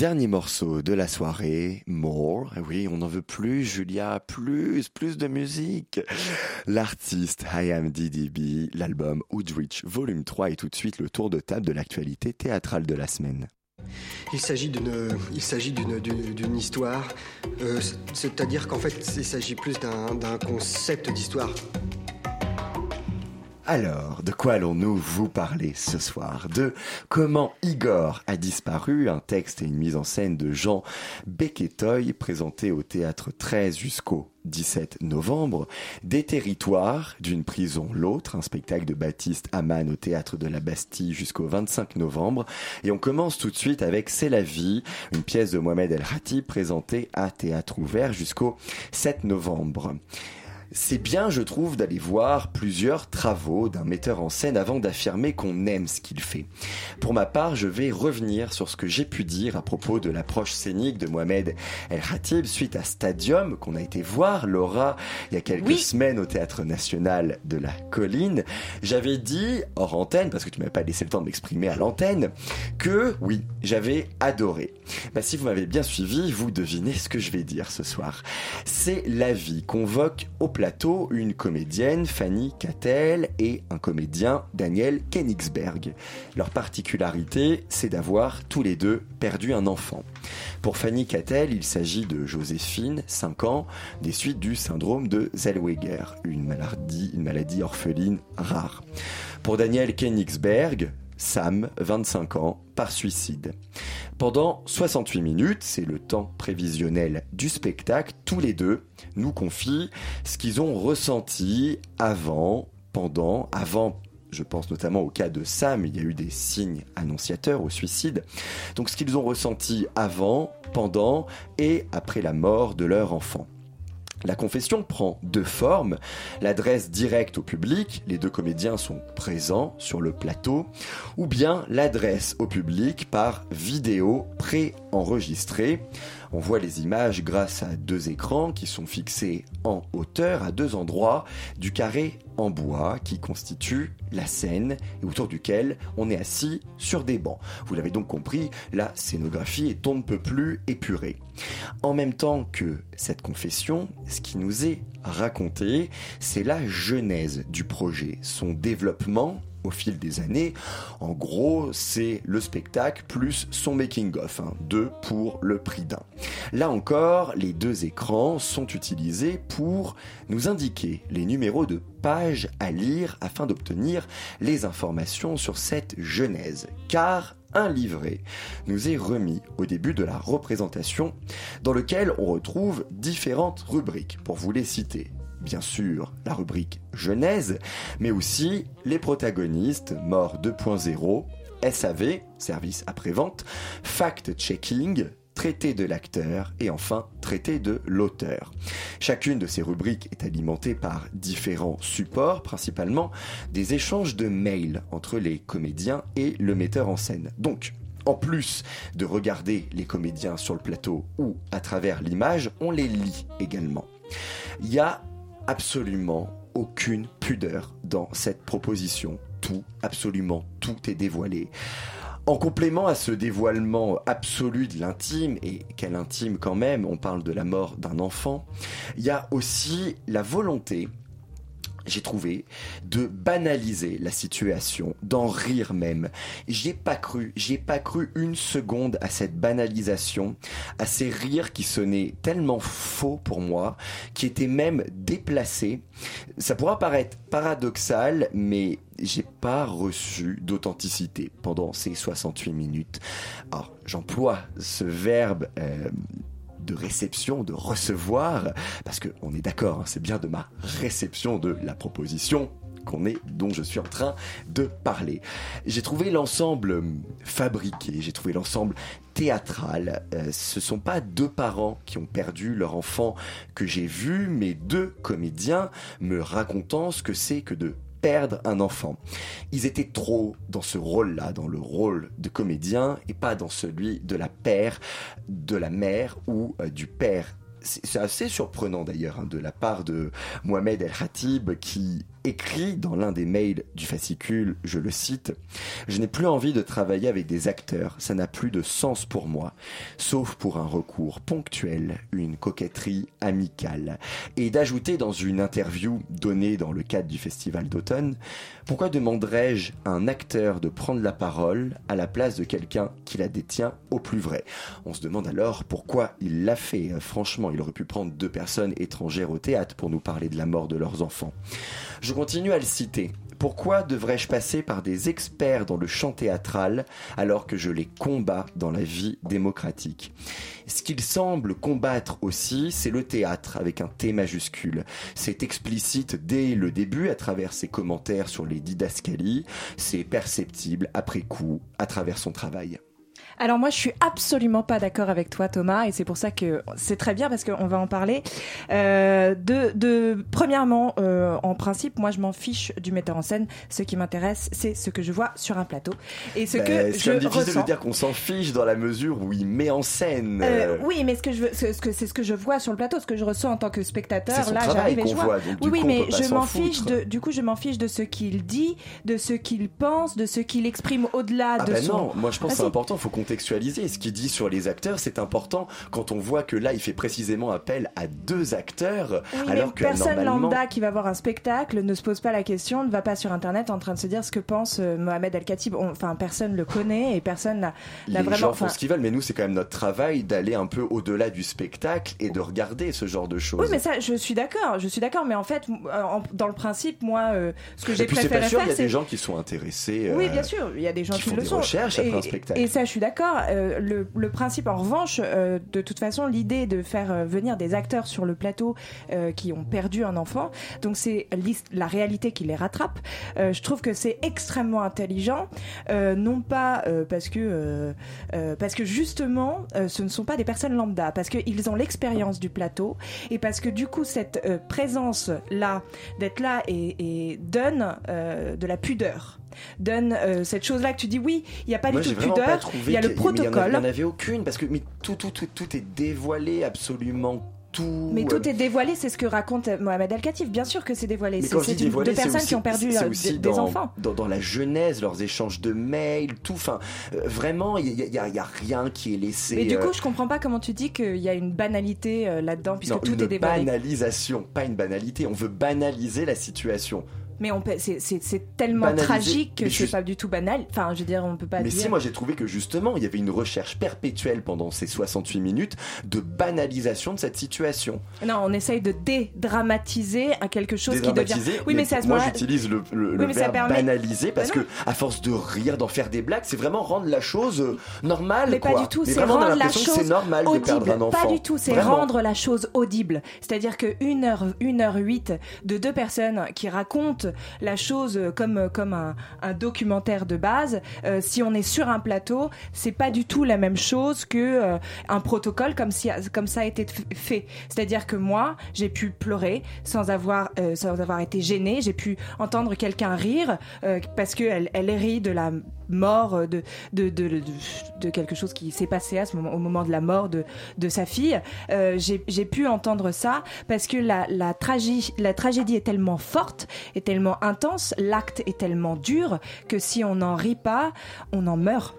Dernier morceau de la soirée, More. Eh Oui, on n'en veut plus, Julia, plus, plus de musique. L'artiste I Am DDB, l'album Woodrich Volume 3 et tout de suite le tour de table de l'actualité théâtrale de la semaine. Il s'agit d'une, histoire, euh, c'est-à-dire qu'en fait, il s'agit plus d'un concept d'histoire. Alors, de quoi allons-nous vous parler ce soir? De comment Igor a disparu, un texte et une mise en scène de Jean Beketoy présenté au théâtre 13 jusqu'au 17 novembre, des territoires d'une prison l'autre, un spectacle de Baptiste Aman au théâtre de la Bastille jusqu'au 25 novembre. Et on commence tout de suite avec C'est la vie, une pièce de Mohamed El Khatib présentée à théâtre ouvert jusqu'au 7 novembre. C'est bien, je trouve, d'aller voir plusieurs travaux d'un metteur en scène avant d'affirmer qu'on aime ce qu'il fait. Pour ma part, je vais revenir sur ce que j'ai pu dire à propos de l'approche scénique de Mohamed El Khatib suite à Stadium qu'on a été voir, Laura, il y a quelques semaines au Théâtre National de la Colline. J'avais dit, hors antenne, parce que tu m'avais pas laissé le temps de m'exprimer à l'antenne, que oui, j'avais adoré. Bah, si vous m'avez bien suivi, vous devinez ce que je vais dire ce soir. C'est la vie convoque au plateau une comédienne, Fanny Cattel, et un comédien, Daniel Kenigsberg. Leur particularité, c'est d'avoir tous les deux perdu un enfant. Pour Fanny Cattel, il s'agit de Joséphine, 5 ans, des suites du syndrome de Zellweger, une maladie, orpheline rare. Pour Daniel Kenigsberg, Sam, 25 ans, par suicide. Pendant 68 minutes, c'est le temps prévisionnel du spectacle, tous les deux nous confient ce qu'ils ont ressenti avant, pendant, avant je pense notamment au cas de Sam, il y a eu des signes annonciateurs au suicide. Donc ce qu'ils ont ressenti avant, pendant et après la mort de leur enfant. La confession prend deux formes. L'adresse directe au public, les deux comédiens sont présents sur le plateau, ou bien l'adresse au public par vidéo pré-enregistrée. On voit les images grâce à deux écrans qui sont fixés en hauteur à deux endroits du carré bois qui constitue la scène et autour duquel on est assis sur des bancs. Vous l'avez donc compris, la scénographie est on ne peut plus épurée. En même temps que cette confession, ce qui nous est raconté, c'est la genèse du projet, son développement au fil des années. En gros, c'est le spectacle plus son making-of, hein, deux pour le prix d'un. Là encore, les deux écrans sont utilisés pour nous indiquer les numéros de pages à lire afin d'obtenir les informations sur cette genèse. Car un livret nous est remis au début de la représentation dans lequel on retrouve différentes rubriques pour vous les citer bien sûr la rubrique Genèse, mais aussi les protagonistes Mort 2.0, SAV, service après-vente, fact-checking, traité de l'acteur et enfin traité de l'auteur. Chacune de ces rubriques est alimentée par différents supports, principalement des échanges de mails entre les comédiens et le metteur en scène. Donc, en plus de regarder les comédiens sur le plateau ou à travers l'image, on les lit également. Il y a absolument aucune pudeur dans cette proposition. Tout, absolument tout est dévoilé. En complément à ce dévoilement absolu de l'intime, et quel intime quand même, on parle de la mort d'un enfant, il y a aussi la volonté j'ai trouvé, de banaliser la situation, d'en rire même. J'ai pas cru, j'ai pas cru une seconde à cette banalisation, à ces rires qui sonnaient tellement faux pour moi, qui étaient même déplacés. Ça pourra paraître paradoxal, mais j'ai pas reçu d'authenticité pendant ces 68 minutes. Alors, j'emploie ce verbe euh, de réception, de recevoir, parce qu'on est d'accord, hein, c'est bien de ma réception de la proposition qu'on est, dont je suis en train de parler. J'ai trouvé l'ensemble hum, fabriqué, j'ai trouvé l'ensemble théâtral. Euh, ce sont pas deux parents qui ont perdu leur enfant que j'ai vu, mais deux comédiens me racontant ce que c'est que de perdre un enfant. Ils étaient trop dans ce rôle-là, dans le rôle de comédien et pas dans celui de la père, de la mère ou euh, du père c'est assez surprenant d'ailleurs hein, de la part de Mohamed El Khatib qui écrit dans l'un des mails du fascicule, je le cite, Je n'ai plus envie de travailler avec des acteurs, ça n'a plus de sens pour moi, sauf pour un recours ponctuel, une coquetterie amicale. Et d'ajouter dans une interview donnée dans le cadre du festival d'automne, pourquoi demanderais-je à un acteur de prendre la parole à la place de quelqu'un qui la détient au plus vrai? On se demande alors pourquoi il l'a fait. Franchement, il aurait pu prendre deux personnes étrangères au théâtre pour nous parler de la mort de leurs enfants. Continue à le citer. Pourquoi devrais-je passer par des experts dans le chant théâtral alors que je les combats dans la vie démocratique? Ce qu'il semble combattre aussi, c'est le théâtre avec un T majuscule. C'est explicite dès le début à travers ses commentaires sur les didascalies, c'est perceptible après coup à travers son travail. Alors moi, je suis absolument pas d'accord avec toi, Thomas, et c'est pour ça que c'est très bien parce qu'on va en parler. Euh, de, de, premièrement, euh, en principe, moi, je m'en fiche du metteur en scène. Ce qui m'intéresse, c'est ce que je vois sur un plateau et ce Ben, que c'est je même difficile ressens. de dire qu'on s'en fiche dans la mesure où il met en scène. Euh, oui, mais ce que je veux, ce ce que c'est ce que je vois sur le plateau, ce que je ressens en tant que spectateur. C'est là, j'arrive et qu'on je vois. donc oui, oui, coup, mais je m'en fiche de. Du coup, je m'en fiche de ce qu'il dit, de ce qu'il pense, de ce qu'il exprime au-delà Ah de bah son. non, moi je pense Ah que c'est si. important, faut contextualiser. Ce qu'il dit sur les acteurs, c'est important quand on voit que là, il fait précisément appel à deux acteurs, Oui, alors mais que personne normalement... lambda qui va voir un spectacle ne se pose pas la question, ne va pas sur internet en train de se dire ce que pense euh, Mohamed El Khatib. On- Enfin, personne le connaît et personne n'a n'a Les vraiment. gens font ce qu'ils veulent, mais nous, c'est quand même notre travail d'aller un peu au-delà du spectacle et de regarder ce genre de choses. Oui, mais ça, je suis d'accord, je suis d'accord, mais en fait, euh, en- dans le principe, moi, euh, ce que j'ai et puis c'est préféré pas sûr, il y a des gens qui sont intéressés. Oui, bien sûr, il y a des gens qui qui, font le des sont. recherches après et, un spectacle. Et ça, je suis d'accord. Euh, le, principe, en revanche, euh, de toute façon, l'idée de faire euh, venir des acteurs sur le plateau qui ont perdu un enfant, donc c'est la réalité qui les rattrape. Je trouve que c'est extrêmement intelligent, non pas parce que parce que justement, ce ne sont pas des personnes lambda, parce qu'ils ont l'expérience du plateau et parce que du coup, cette présence là, d'être là et, donne de la pudeur donne euh, cette chose-là que tu dis oui, il n'y a pas Moi, du tout de pudeur, il y a le protocole. Il n'y en avait aucune, parce que mais tout, tout, tout, tout est dévoilé, absolument tout. Mais euh, tout est dévoilé, c'est ce que raconte Mohamed El Khatib. Bien sûr que c'est dévoilé. C'est une- dévoilé, personnes aussi- qui ont perdu euh, aussi des, des dans, enfants. Dans, dans la genèse, leurs échanges de mails, tout. Enfin, euh, vraiment, il n'y a, il y a rien qui est laissé. Mais du euh, coup, je comprends pas comment tu dis qu'il y a une banalité euh, là-dedans, puisque non, tout une est dévoilé. banalisation, pas une banalité. On veut banaliser la situation. Mais on peut- c'est- c'est c'est tellement Banaliser. tragique que Mais c'est juste- pas du tout banal. Enfin, je veux dire, on peut pas Mais dire. si, moi j'ai trouvé que justement, il y avait une recherche perpétuelle pendant ces 68 minutes de banalisation de cette situation. Non, on essaye de dédramatiser un quelque chose qui devient. Oui, mais, à ce moi moment-là- j'utilise le, le, Oui, le mais ça verbe permet- banaliser parce Bah que à force de rire, d'en faire des blagues, c'est vraiment rendre la chose euh, normale. Mais quoi. pas du tout, Mais c'est vraiment, rendre la chose c'est normal de perdre audible. un enfant. Pas du tout, c'est Vraiment. rendre la chose audible. C'est-à-dire que 1 heure, 1 heure 8 de deux personnes qui racontent la chose comme, comme un, documentaire de base, euh, si on est sur un plateau, c'est pas du tout la même chose que euh, un protocole comme, si, comme ça a été fait. C'est-à-dire que moi, j'ai pu pleurer sans avoir, euh, sans avoir été gênée, j'ai pu entendre quelqu'un rire parce qu'elle elle rit de la mort de, de, de, quelque chose qui s'est passé à ce moment, au moment de la mort de, de sa fille. Euh, j'ai pu entendre ça parce que la, la, tragédie, la tragédie est tellement forte, est tellement intense, l'acte est tellement dur que si on n'en rit pas, on en meurt.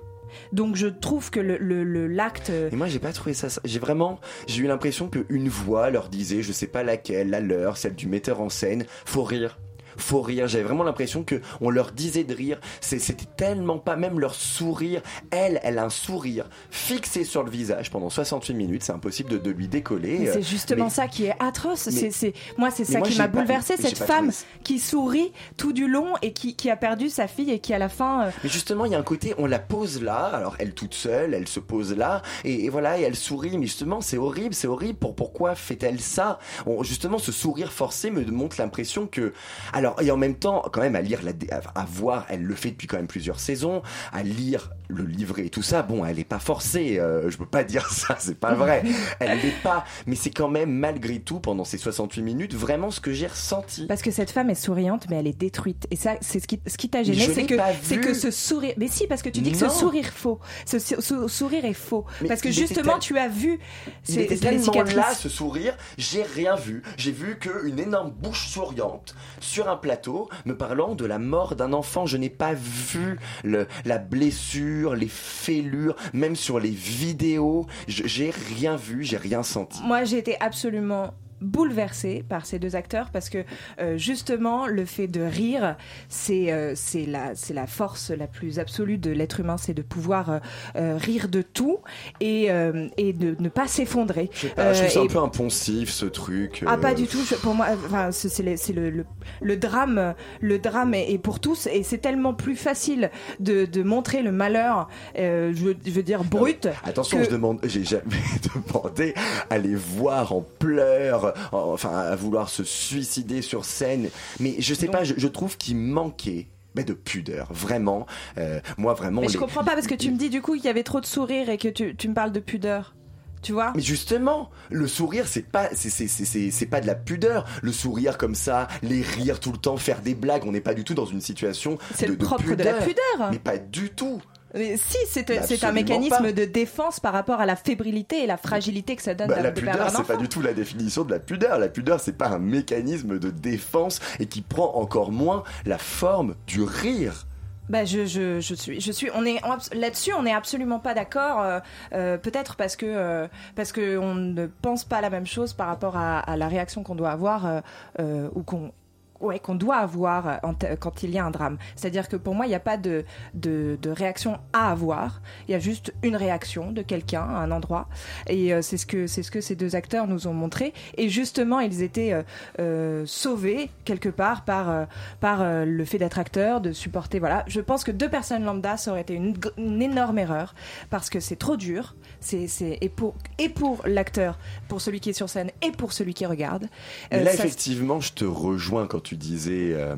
Donc je trouve que le l'acte Et moi, j'ai pas trouvé ça. J'ai vraiment, j'ai eu l'impression qu'une voix leur disait, je sais pas laquelle, la leur, celle du metteur en scène, faut rire. Faut rire. J'avais vraiment l'impression que on leur disait de rire. C'était tellement pas, même leur sourire. Elle, elle a un sourire fixé sur le visage pendant 68 minutes. C'est impossible de, de lui décoller. Euh, c'est justement mais- ça qui est atroce. C'est, moi, c'est ça moi, qui m'a bouleversée, j'ai cette femme qui sourit tout du long et qui, qui a perdu sa fille et qui à la fin. euh, Mais justement, il y a un côté, on la pose là, alors elle toute seule, elle se pose là, et, et voilà, et elle sourit, mais justement, c'est horrible, c'est horrible, pour, pourquoi fait-elle ça? On- Justement, ce sourire forcé me montre l'impression que, à Alors, et en même temps, quand même, à lire, la, à, voir, elle le fait depuis quand même plusieurs saisons, à lire le livret et tout ça, bon, elle est pas forcée, euh, je peux pas dire ça, c'est pas vrai. Elle l'est pas, mais c'est quand même, malgré tout, pendant ces 68 minutes, vraiment ce que j'ai ressenti. Parce que cette femme est souriante, mais elle est détruite. Et ça, c'est ce qui, ce qui t'a gêné, c'est que, c'est que ce sourire. Mais si, parce que tu dis que ce sourire faux. Ce, sourire est faux. Mais parce que justement, tu as vu Il ces, était les tellement là, ce sourire, j'ai rien vu. J'ai vu qu'une énorme bouche souriante sur un plateau me parlant de la mort d'un enfant. Je n'ai pas vu le, la blessure, les fêlures, même sur les vidéos. J'ai rien vu, j'ai rien senti. Moi, été absolument bouleversée par ces deux acteurs parce que euh, justement le fait de rire c'est euh, c'est la c'est la force la plus absolue de l'être humain c'est de pouvoir euh, euh, rire de tout et euh, et de ne pas s'effondrer Je trouve Euh, un et- peu impensif ce truc. Ah euh, pas du tout. Je- pour moi, euh, enfin, c'est le, c'est le, le, drame. Le drame est, est pour tous et c'est tellement plus facile de, de montrer le malheur. euh, je, veux- je veux dire brut. Attention, que- je demande, j'ai jamais demandé à les voir en pleurs, en- enfin à vouloir se suicider sur scène. Mais je sais pas, je, je trouve qu'il manquait ben, de pudeur, vraiment. Euh, moi, vraiment. Mais je les- comprends pas parce que tu me dis du coup qu'il y avait trop de sourires et que tu, tu me parles de pudeur. Tu vois? Mais justement, le sourire, c'est pas, c'est, c'est, c'est, c'est- c'est pas de la pudeur. Le sourire comme ça, les rires tout le temps, faire des blagues, on n'est pas du tout dans une situation C'est de, le de de la pudeur. Mais pas du tout. Mais si, c'est c'est un mécanisme pas. de défense par rapport à la fébrilité et la fragilité que ça donne Bah, de, la pudeur, c'est pas du tout la définition de la pudeur. La pudeur, c'est pas un mécanisme de défense et qui prend encore moins la forme du rire. Bah je, je, je suis je suis on est là-dessus on n'est absolument pas d'accord euh, euh, peut-être parce que euh, parce que on ne pense pas la même chose par rapport à, à la réaction qu'on doit avoir euh, euh, ou qu'on ouais, qu'on doit avoir te- quand il y a un drame. C'est-à-dire que pour moi, il n'y a pas de, de, de réaction à avoir. Il y a juste une réaction de quelqu'un à un endroit. Et euh, c'est ce que c'est ce que ces deux acteurs nous ont montré. Et justement, ils étaient euh, euh, sauvés quelque part par euh, par euh, le fait d'être acteurs, de supporter. Voilà. Je pense que deux personnes lambda, ça aurait été une, énorme erreur parce que c'est trop dur. C'est c'est et pour et pour l'acteur, pour celui qui est sur scène et pour celui qui regarde. Mais Euh, là, effectivement, je te rejoins quand tu disais euh,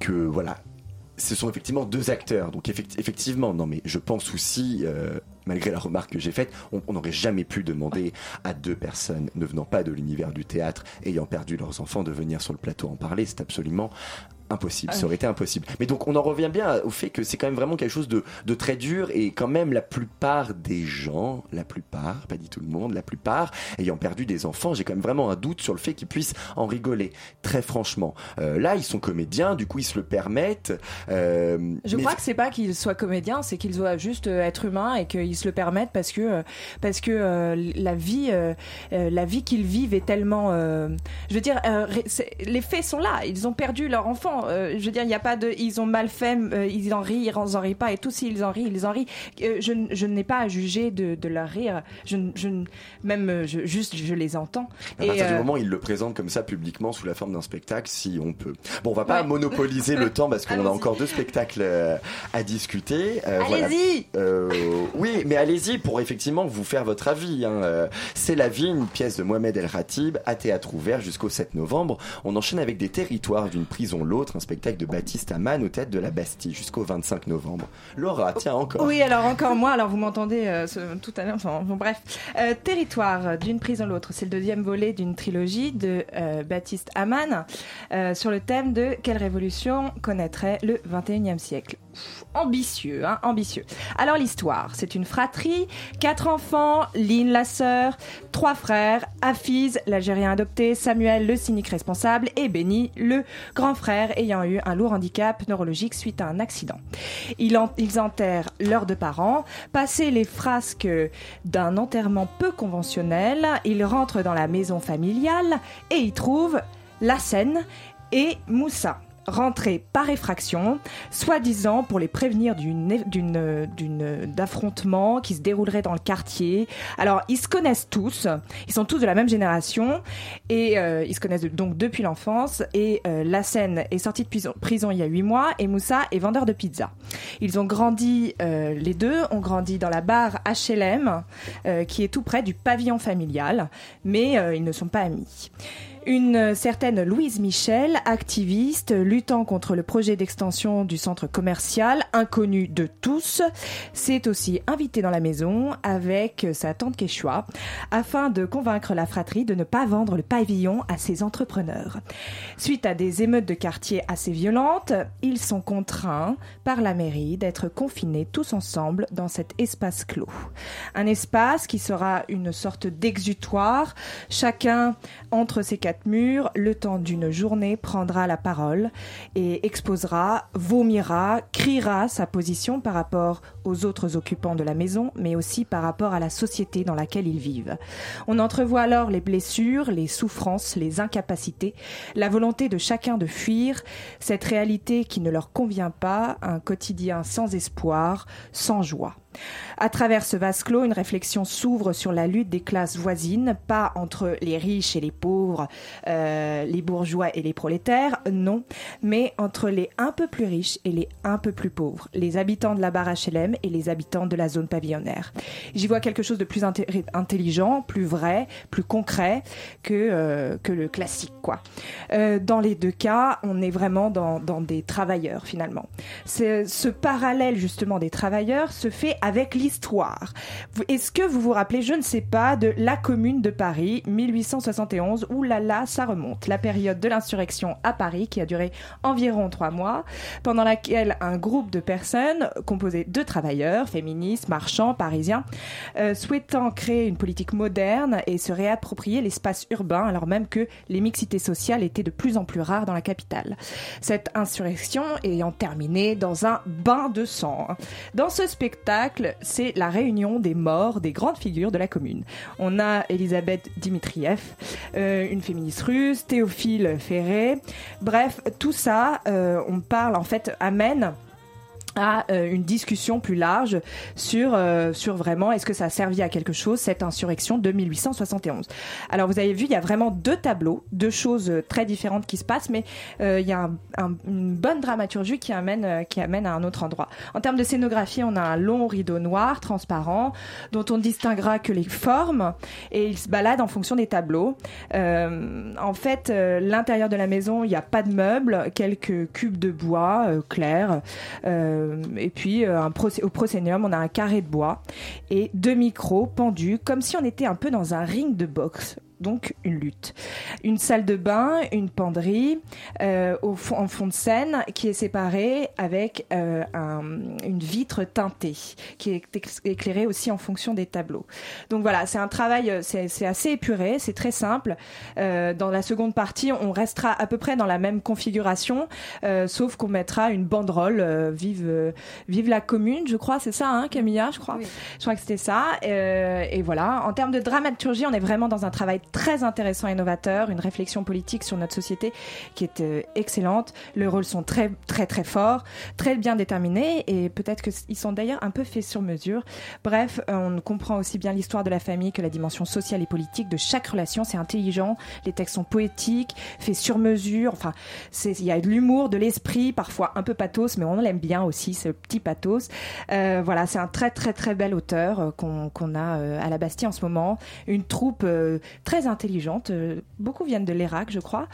que voilà, ce sont effectivement deux acteurs. Donc effect- effectivement, non, mais je pense aussi, euh, malgré la remarque que j'ai faite, on n'aurait jamais pu demander à deux personnes ne venant pas de l'univers du théâtre, ayant perdu leurs enfants, de venir sur le plateau en parler. C'est absolument impossible, ça aurait été impossible. Mais donc on en revient bien au fait que c'est quand même vraiment quelque chose de, de très dur et quand même la plupart des gens, la plupart, pas dit tout le monde, la plupart ayant perdu des enfants, j'ai quand même vraiment un doute sur le fait qu'ils puissent en rigoler. Très franchement, Euh, là ils sont comédiens, du coup ils se le permettent. euh, Je mais- crois que c'est pas qu'ils soient comédiens, c'est qu'ils doivent juste euh, être humains et qu'ils se le permettent parce que euh, parce que euh, la vie euh, la vie qu'ils vivent est tellement euh, je veux dire euh, les faits sont là, ils ont perdu leur enfant. Euh, je veux dire il n'y a pas de ils ont mal fait, euh, ils en rient, ils en rient pas et tout s'ils en rient, ils en rient. Euh, je, je n'ai pas à juger de, de leur rire. Je, je même euh, je, juste je les entends. À partir du moment où ils le présentent comme ça publiquement sous la forme d'un spectacle, si on peut. Bon, on va pas Ouais. monopoliser le temps parce qu'on a encore deux spectacles à discuter. Voilà. Allez-y oui, mais allez-y pour effectivement vous faire votre avis. hein. C'est la vie, une pièce de Mohamed El Khatib à théâtre ouvert jusqu'au 7 novembre. On enchaîne avec des territoires d'une prison l'autre, un spectacle de Baptiste Amann au tête de la Bastille jusqu'au 25 novembre. Laura, tiens encore. Oui, alors encore moi, alors vous m'entendez euh, tout à l'heure, enfin bon, bref. Euh, territoire euh, d'une prise en l'autre, c'est le deuxième volet d'une trilogie de euh, Baptiste Amann sur le thème de quelle révolution connaîtrait le 21e siècle? Ambitieux, hein, ambitieux. Alors l'histoire, c'est une fratrie, quatre enfants, Lynn la sœur, trois frères, Hafiz, l'Algérien adopté, Samuel, le cynique responsable, et Benny, le grand frère ayant eu un lourd handicap neurologique suite à un accident. Ils, en- ils enterrent leurs deux parents. Passé les frasques d'un enterrement peu conventionnel, ils rentrent dans la maison familiale et y trouvent la scène et Moussa. Rentrés par effraction, soi-disant pour les prévenir d'une d'une d'une d'affrontement qui se déroulerait dans le quartier. Alors ils se connaissent tous, ils sont tous de la même génération et euh, ils se connaissent donc depuis l'enfance. Et euh, la scène est sortie de prison, prison il y a huit mois et Moussa est vendeur de pizza. Ils ont grandi, euh, les deux ont grandi dans la barre HLM euh, qui est tout près du pavillon familial, mais euh, ils ne sont pas amis. Une certaine Louise Michel, activiste, luttant contre le projet d'extension du centre commercial, inconnu de tous, s'est aussi invitée dans la maison avec sa tante Quechua afin de convaincre la fratrie de ne pas vendre le pavillon à ses entrepreneurs. Suite à des émeutes de quartier assez violentes, ils sont contraints par la mairie d'être confinés tous ensemble dans cet espace clos. Un espace qui sera une sorte d'exutoire, chacun entre ces quatre murs, le temps d'une journée, prendra la parole et exposera, vomira, criera sa position par rapport aux autres occupants de la maison, mais aussi par rapport à la société dans laquelle ils vivent. On entrevoit alors les blessures, les souffrances, les incapacités, la volonté de chacun de fuir cette réalité qui ne leur convient pas, un quotidien sans espoir, sans joie. À travers ce vase clos, une réflexion s'ouvre sur la lutte des classes voisines, pas entre les riches et les pauvres, euh, les bourgeois et les prolétaires, non, mais entre les un peu plus riches et les un peu plus pauvres, les habitants de la barre HLM et les habitants de la zone pavillonnaire. J'y vois quelque chose de plus intelligent, plus vrai, plus concret que, euh, que le classique, quoi. Euh, dans les deux cas, on est vraiment dans, dans des travailleurs, finalement. Ce parallèle, justement, des travailleurs se fait avec l'histoire. Est-ce que vous vous rappelez, je ne sais pas, de la Commune de Paris, 1871, où là là, ça remonte, la période de l'insurrection à Paris qui a duré environ trois mois, pendant laquelle un groupe de personnes composé de travailleurs, féministes, marchands, parisiens, euh, souhaitant créer une politique moderne et se réapproprier l'espace urbain, alors même que les mixités sociales étaient de plus en plus rares dans la capitale. Cette insurrection ayant terminé dans un bain de sang. Dans ce spectacle, c'est la réunion des morts des grandes figures de la commune. On a Elisabeth Dimitriev, euh, une féministe russe, Théophile Ferré. Bref, tout ça, euh, on parle en fait, amène à euh, une discussion plus large sur euh, sur vraiment est-ce que ça a servi à quelque chose cette insurrection de 1871. Alors vous avez vu il y a vraiment deux tableaux, deux choses euh, très différentes qui se passent mais euh, il y a un- un- une bonne dramaturgie qui amène euh, qui amène à un autre endroit. En termes de scénographie, on a un long rideau noir transparent dont on ne distinguera que les formes et il se balade en fonction des tableaux. En fait, l'intérieur de la maison, il n'y a pas de meubles, quelques cubes de bois clairs euh, et puis euh, au proscénium, on a un carré de bois et deux micros pendus, comme si on était un peu dans un ring de boxe. Donc une lutte. Une salle de bain, une penderie euh, au fond, en fond de scène qui est séparée avec euh, un- une vitre teintée qui est éclairée aussi en fonction des tableaux. Donc voilà, c'est un travail, euh, c'est assez épuré, c'est très simple. Euh, dans la seconde partie, on restera à peu près dans la même configuration, euh, sauf qu'on mettra une banderole euh, vive, vive la commune, je crois, c'est ça, hein, Camilla, je crois? Je crois que c'était ça. Euh, et voilà, en termes de dramaturgie, on est vraiment dans un travail très intéressant et novateur, une réflexion politique sur notre société qui est euh, excellente. Les rôles sont très très très forts, très bien déterminés et peut-être qu'ils sont d'ailleurs un peu faits sur mesure. Bref, euh, on comprend aussi bien l'histoire de la famille que la dimension sociale et politique de chaque relation. C'est intelligent, les textes sont poétiques, faits sur mesure. Enfin, il y a de l'humour, de l'esprit, parfois un peu pathos, mais on l'aime bien aussi, ce petit pathos. Euh, voilà, c'est un très très très bel auteur qu'on a à la Bastille en ce moment. Une troupe très intelligente. euh, beaucoup viennent de l'Irak, je crois.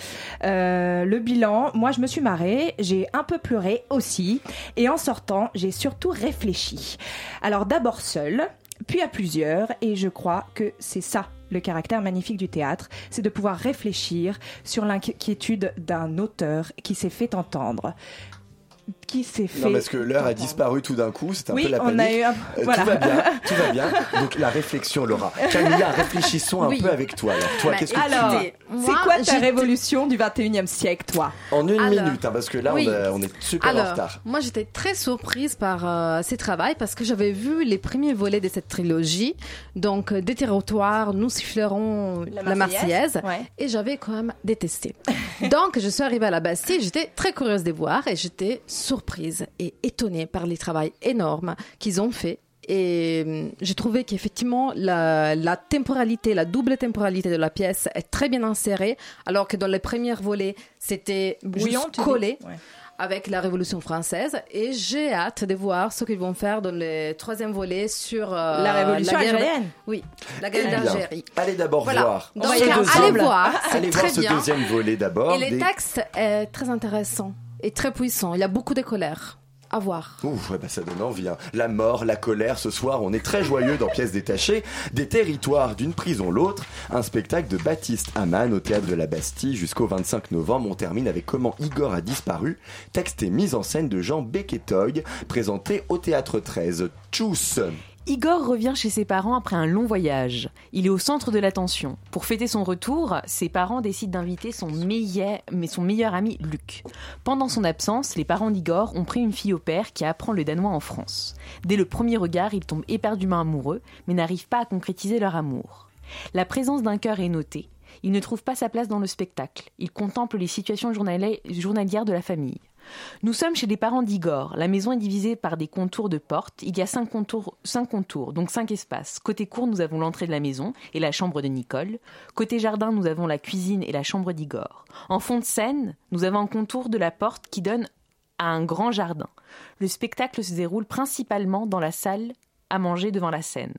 Euh, le bilan, moi je me suis marrée, j'ai un peu pleuré aussi, et en sortant, j'ai surtout réfléchi. Alors d'abord seule, puis à plusieurs, et je crois que c'est ça le caractère magnifique du théâtre, c'est de pouvoir réfléchir sur l'inquiétude d'un auteur qui s'est fait entendre. Qui s'est fait. Non, parce que l'heure a disparu tout d'un coup, c'était un Oui, peu la on panique. a eu un- Euh, voilà. Tout va bien, tout va bien. Donc la réflexion, Laura. Camilla, réfléchissons un Oui. peu avec toi. Alors, toi, Bah, qu'est-ce que alors, tu c'est quoi ta révolution du 21e siècle, toi En une Alors, minute, hein, parce que là, oui. on, a- on est super Alors, en retard. moi j'étais très surprise par euh, ces travaux parce que j'avais vu les premiers volets de cette trilogie, donc euh, des territoires, nous sifflerons la, La Marseillaise, Marseillaise, ouais. et j'avais quand même détesté. donc je suis arrivée à la Bastille, j'étais très curieuse de voir et j'étais surprise et étonnée par les travaux énormes qu'ils ont fait. Et hum, j'ai trouvé qu'effectivement, la, la temporalité, la double temporalité de la pièce est très bien insérée, alors que dans les premiers volets, c'était dis collé. Ouais. avec la Révolution française et j'ai hâte de voir ce qu'ils vont faire dans le troisième volet sur euh, La Révolution guerre- algérienne. Oui, la Eh guerre bien, d'Algérie. Allez d'abord Voilà. voir. Donc, allez voir, c'est allez très voir ce bien. deuxième volet d'abord. Et les des- textes est très intéressant et très puissant. Il a beaucoup de colère. À voir. Ouh, bah, ça donne envie. hein. La mort, la colère, ce soir, on est très joyeux dans Pièces détachées. Des territoires d'une prison l'autre. Un spectacle de Baptiste Hamann au théâtre de la Bastille jusqu'au 25 novembre. On termine avec Comment Igor a disparu. Texte et mise en scène de Jean Beketoy, présenté au théâtre 13. Tchuss Igor revient chez ses parents après un long voyage. Il est au centre de l'attention. Pour fêter son retour, ses parents décident d'inviter son meilleur, ami Luc. Pendant son absence, les parents d'Igor ont pris une fille au père qui apprend le danois en France. Dès le premier regard, ils tombent éperdument amoureux, mais n'arrivent pas à concrétiser leur amour. La présence d'un cœur est notée. Il ne trouve pas sa place dans le spectacle. Il contemple les situations journali- journalières de la famille. Nous sommes chez les parents d'Igor. La maison est divisée par des contours de portes. Il y a cinq contours, donc cinq espaces. Côté cour, nous avons l'entrée de la maison et la chambre de Nicole. Côté jardin, nous avons la cuisine et la chambre d'Igor. En fond de scène, nous avons un contour de la porte qui donne à un grand jardin. Le spectacle se déroule principalement dans la salle à manger devant la scène.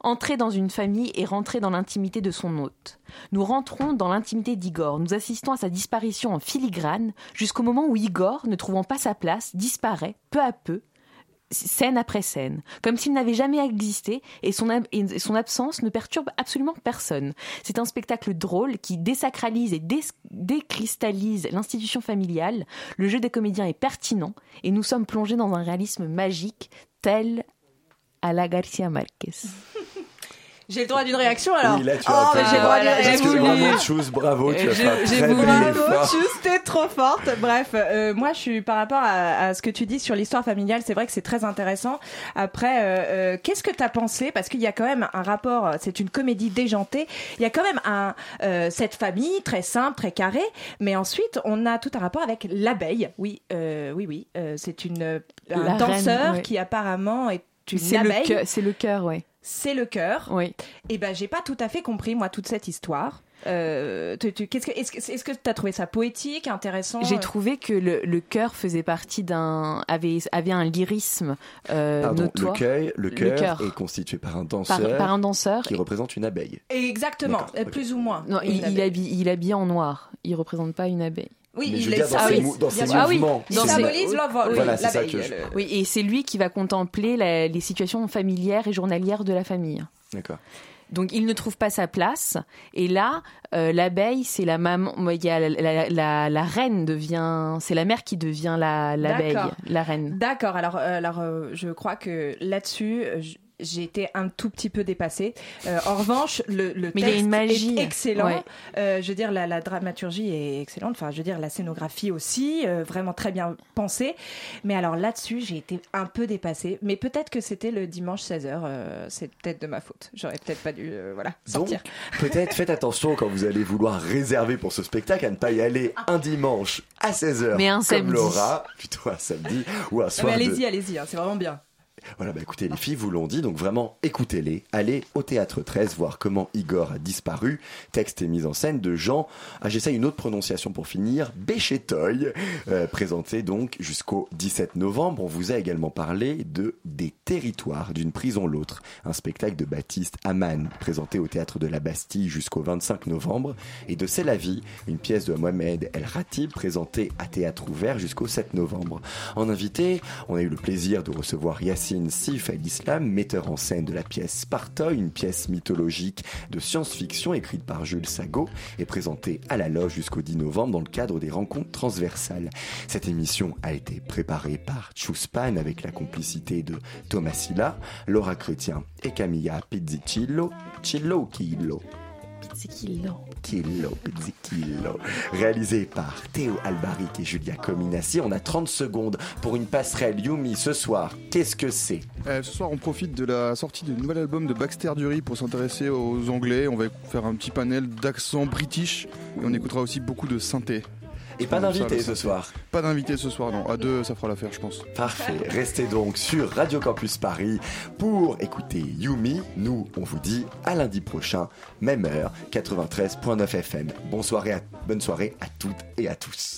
Entrer dans une famille et rentrer dans l'intimité de son hôte. Nous rentrons dans l'intimité d'Igor. Nous assistons à sa disparition en filigrane jusqu'au moment où Igor, ne trouvant pas sa place, disparaît peu à peu, scène après scène, comme s'il n'avait jamais existé et son, absence ne perturbe absolument personne. C'est un spectacle drôle qui désacralise et dés- décristallise l'institution familiale. Le jeu des comédiens est pertinent et nous sommes plongés dans un réalisme magique tel à la Garcia Marquez. J'ai le droit d'une réaction alors Oui, là, tu Oh, as j'ai le droit d'une réaction. vraiment, Tchuss, bravo, tu as fait J'ai Bravo. Tchuss, t'es trop forte. Bref, euh, moi, je suis par rapport à, à ce que tu dis sur l'histoire familiale. C'est vrai que c'est très intéressant. Après, euh, euh, qu'est-ce que t'as pensé? Parce qu'il y a quand même un rapport. C'est une comédie déjantée. Il y a quand même un euh, cette famille très simple, très carrée. Mais ensuite, on a tout un rapport avec l'abeille. Oui, euh, oui, oui. euh, c'est une un La reine, danseur ouais. qui apparemment est une C'est le abeille. c'est le cœur, ouais. C'est le cœur. Oui. Et ben, j'ai pas tout à fait compris moi toute cette histoire. Euh, tu- tu- qu'est-ce que, est-ce que tu as trouvé ça poétique, intéressant J'ai euh, trouvé que le, le cœur faisait partie d'un avait avait un lyrisme euh, Pardon, notoire. le cœur, le est constitué par un danseur, par un danseur. qui représente une abeille. Exactement, D'accord, euh, plus ou moins. Non, il, il habille il est habillé en noir. Il représente pas une abeille. Oui, Mais je il veux est dire, dans ses oui, mou- dans ses sûr. mouvements. Il Dans ses- symbolise l'envol. Voilà, oui, c'est ça que je- Oui, et c'est lui qui va contempler la- les situations familières et journalières de la famille. D'accord. Donc il ne trouve pas sa place. Et là, euh, l'abeille, c'est la maman. Il y a la, la- la- la reine devient. C'est la mère qui devient la l'abeille, D'accord. la reine. D'accord. Alors, euh, alors, euh, je crois que là-dessus. Euh, j'ai été un tout petit peu dépassée. Euh, en revanche, le, le Mais il y a texte une magie. est excellent. Ouais. Euh, je veux dire, la, la dramaturgie est excellente. Enfin, je veux dire, la scénographie aussi, euh, vraiment très bien pensée. Mais alors là-dessus, j'ai été un peu dépassée. Mais peut-être que c'était le dimanche 16h. c'est peut-être de ma faute. J'aurais peut-être pas dû euh, voilà, sortir. peut-être faites attention quand vous allez vouloir réserver pour ce spectacle à ne pas y aller un dimanche à 16h Mais un comme samedi. Laura, plutôt un samedi ou un Non, soir de... allez-y, allez-y. hein, c'est vraiment bien. Voilà, bah écoutez, les filles vous l'ont dit, donc vraiment écoutez-les. Allez au théâtre 13 voir comment Igor a disparu. Texte et mise en scène de Jean. Ah, j'essaie une autre prononciation pour finir. Béchétoy, euh, présenté donc jusqu'au 17 novembre. On vous a également parlé de Des territoires d'une prison l'autre, un spectacle de Baptiste Hamann, présenté au théâtre de la Bastille jusqu'au 25 novembre, et de C'est la vie, une pièce de Mohamed El Ratib, présentée à théâtre ouvert jusqu'au 7 novembre. En invité, on a eu le plaisir de recevoir Yassine Sif el-Islam, metteur en scène de la pièce Sparta, une pièce mythologique de science-fiction écrite par Jules Sago et présentée à la loge jusqu'au 10 novembre dans le cadre des rencontres transversales. Cette émission a été préparée par Chuspan avec la complicité de Thomas Silla, Laura Chrétien et Camilla Pizzicillo. Chillo Kilo. Pizzicillo. Kilo. Réalisé par Théo Albaric et Julia Cominassi. On a 30 secondes pour une passerelle Yumi ce soir. Qu'est-ce que c'est? Euh, ce soir, on profite de la sortie du nouvel album de Baxter Dury pour s'intéresser aux Anglais. On va faire un petit panel d'accent british et on écoutera aussi beaucoup de synthé. Et pas d'invité ce soir. Pas d'invité ce soir, non. À deux, ça fera l'affaire, je pense. Parfait. Restez donc sur Radio Campus Paris pour écouter Yumi. Nous, on vous dit à lundi prochain, même heure, 93.9 FM. Bonne soirée à, bonne soirée à toutes et à tous.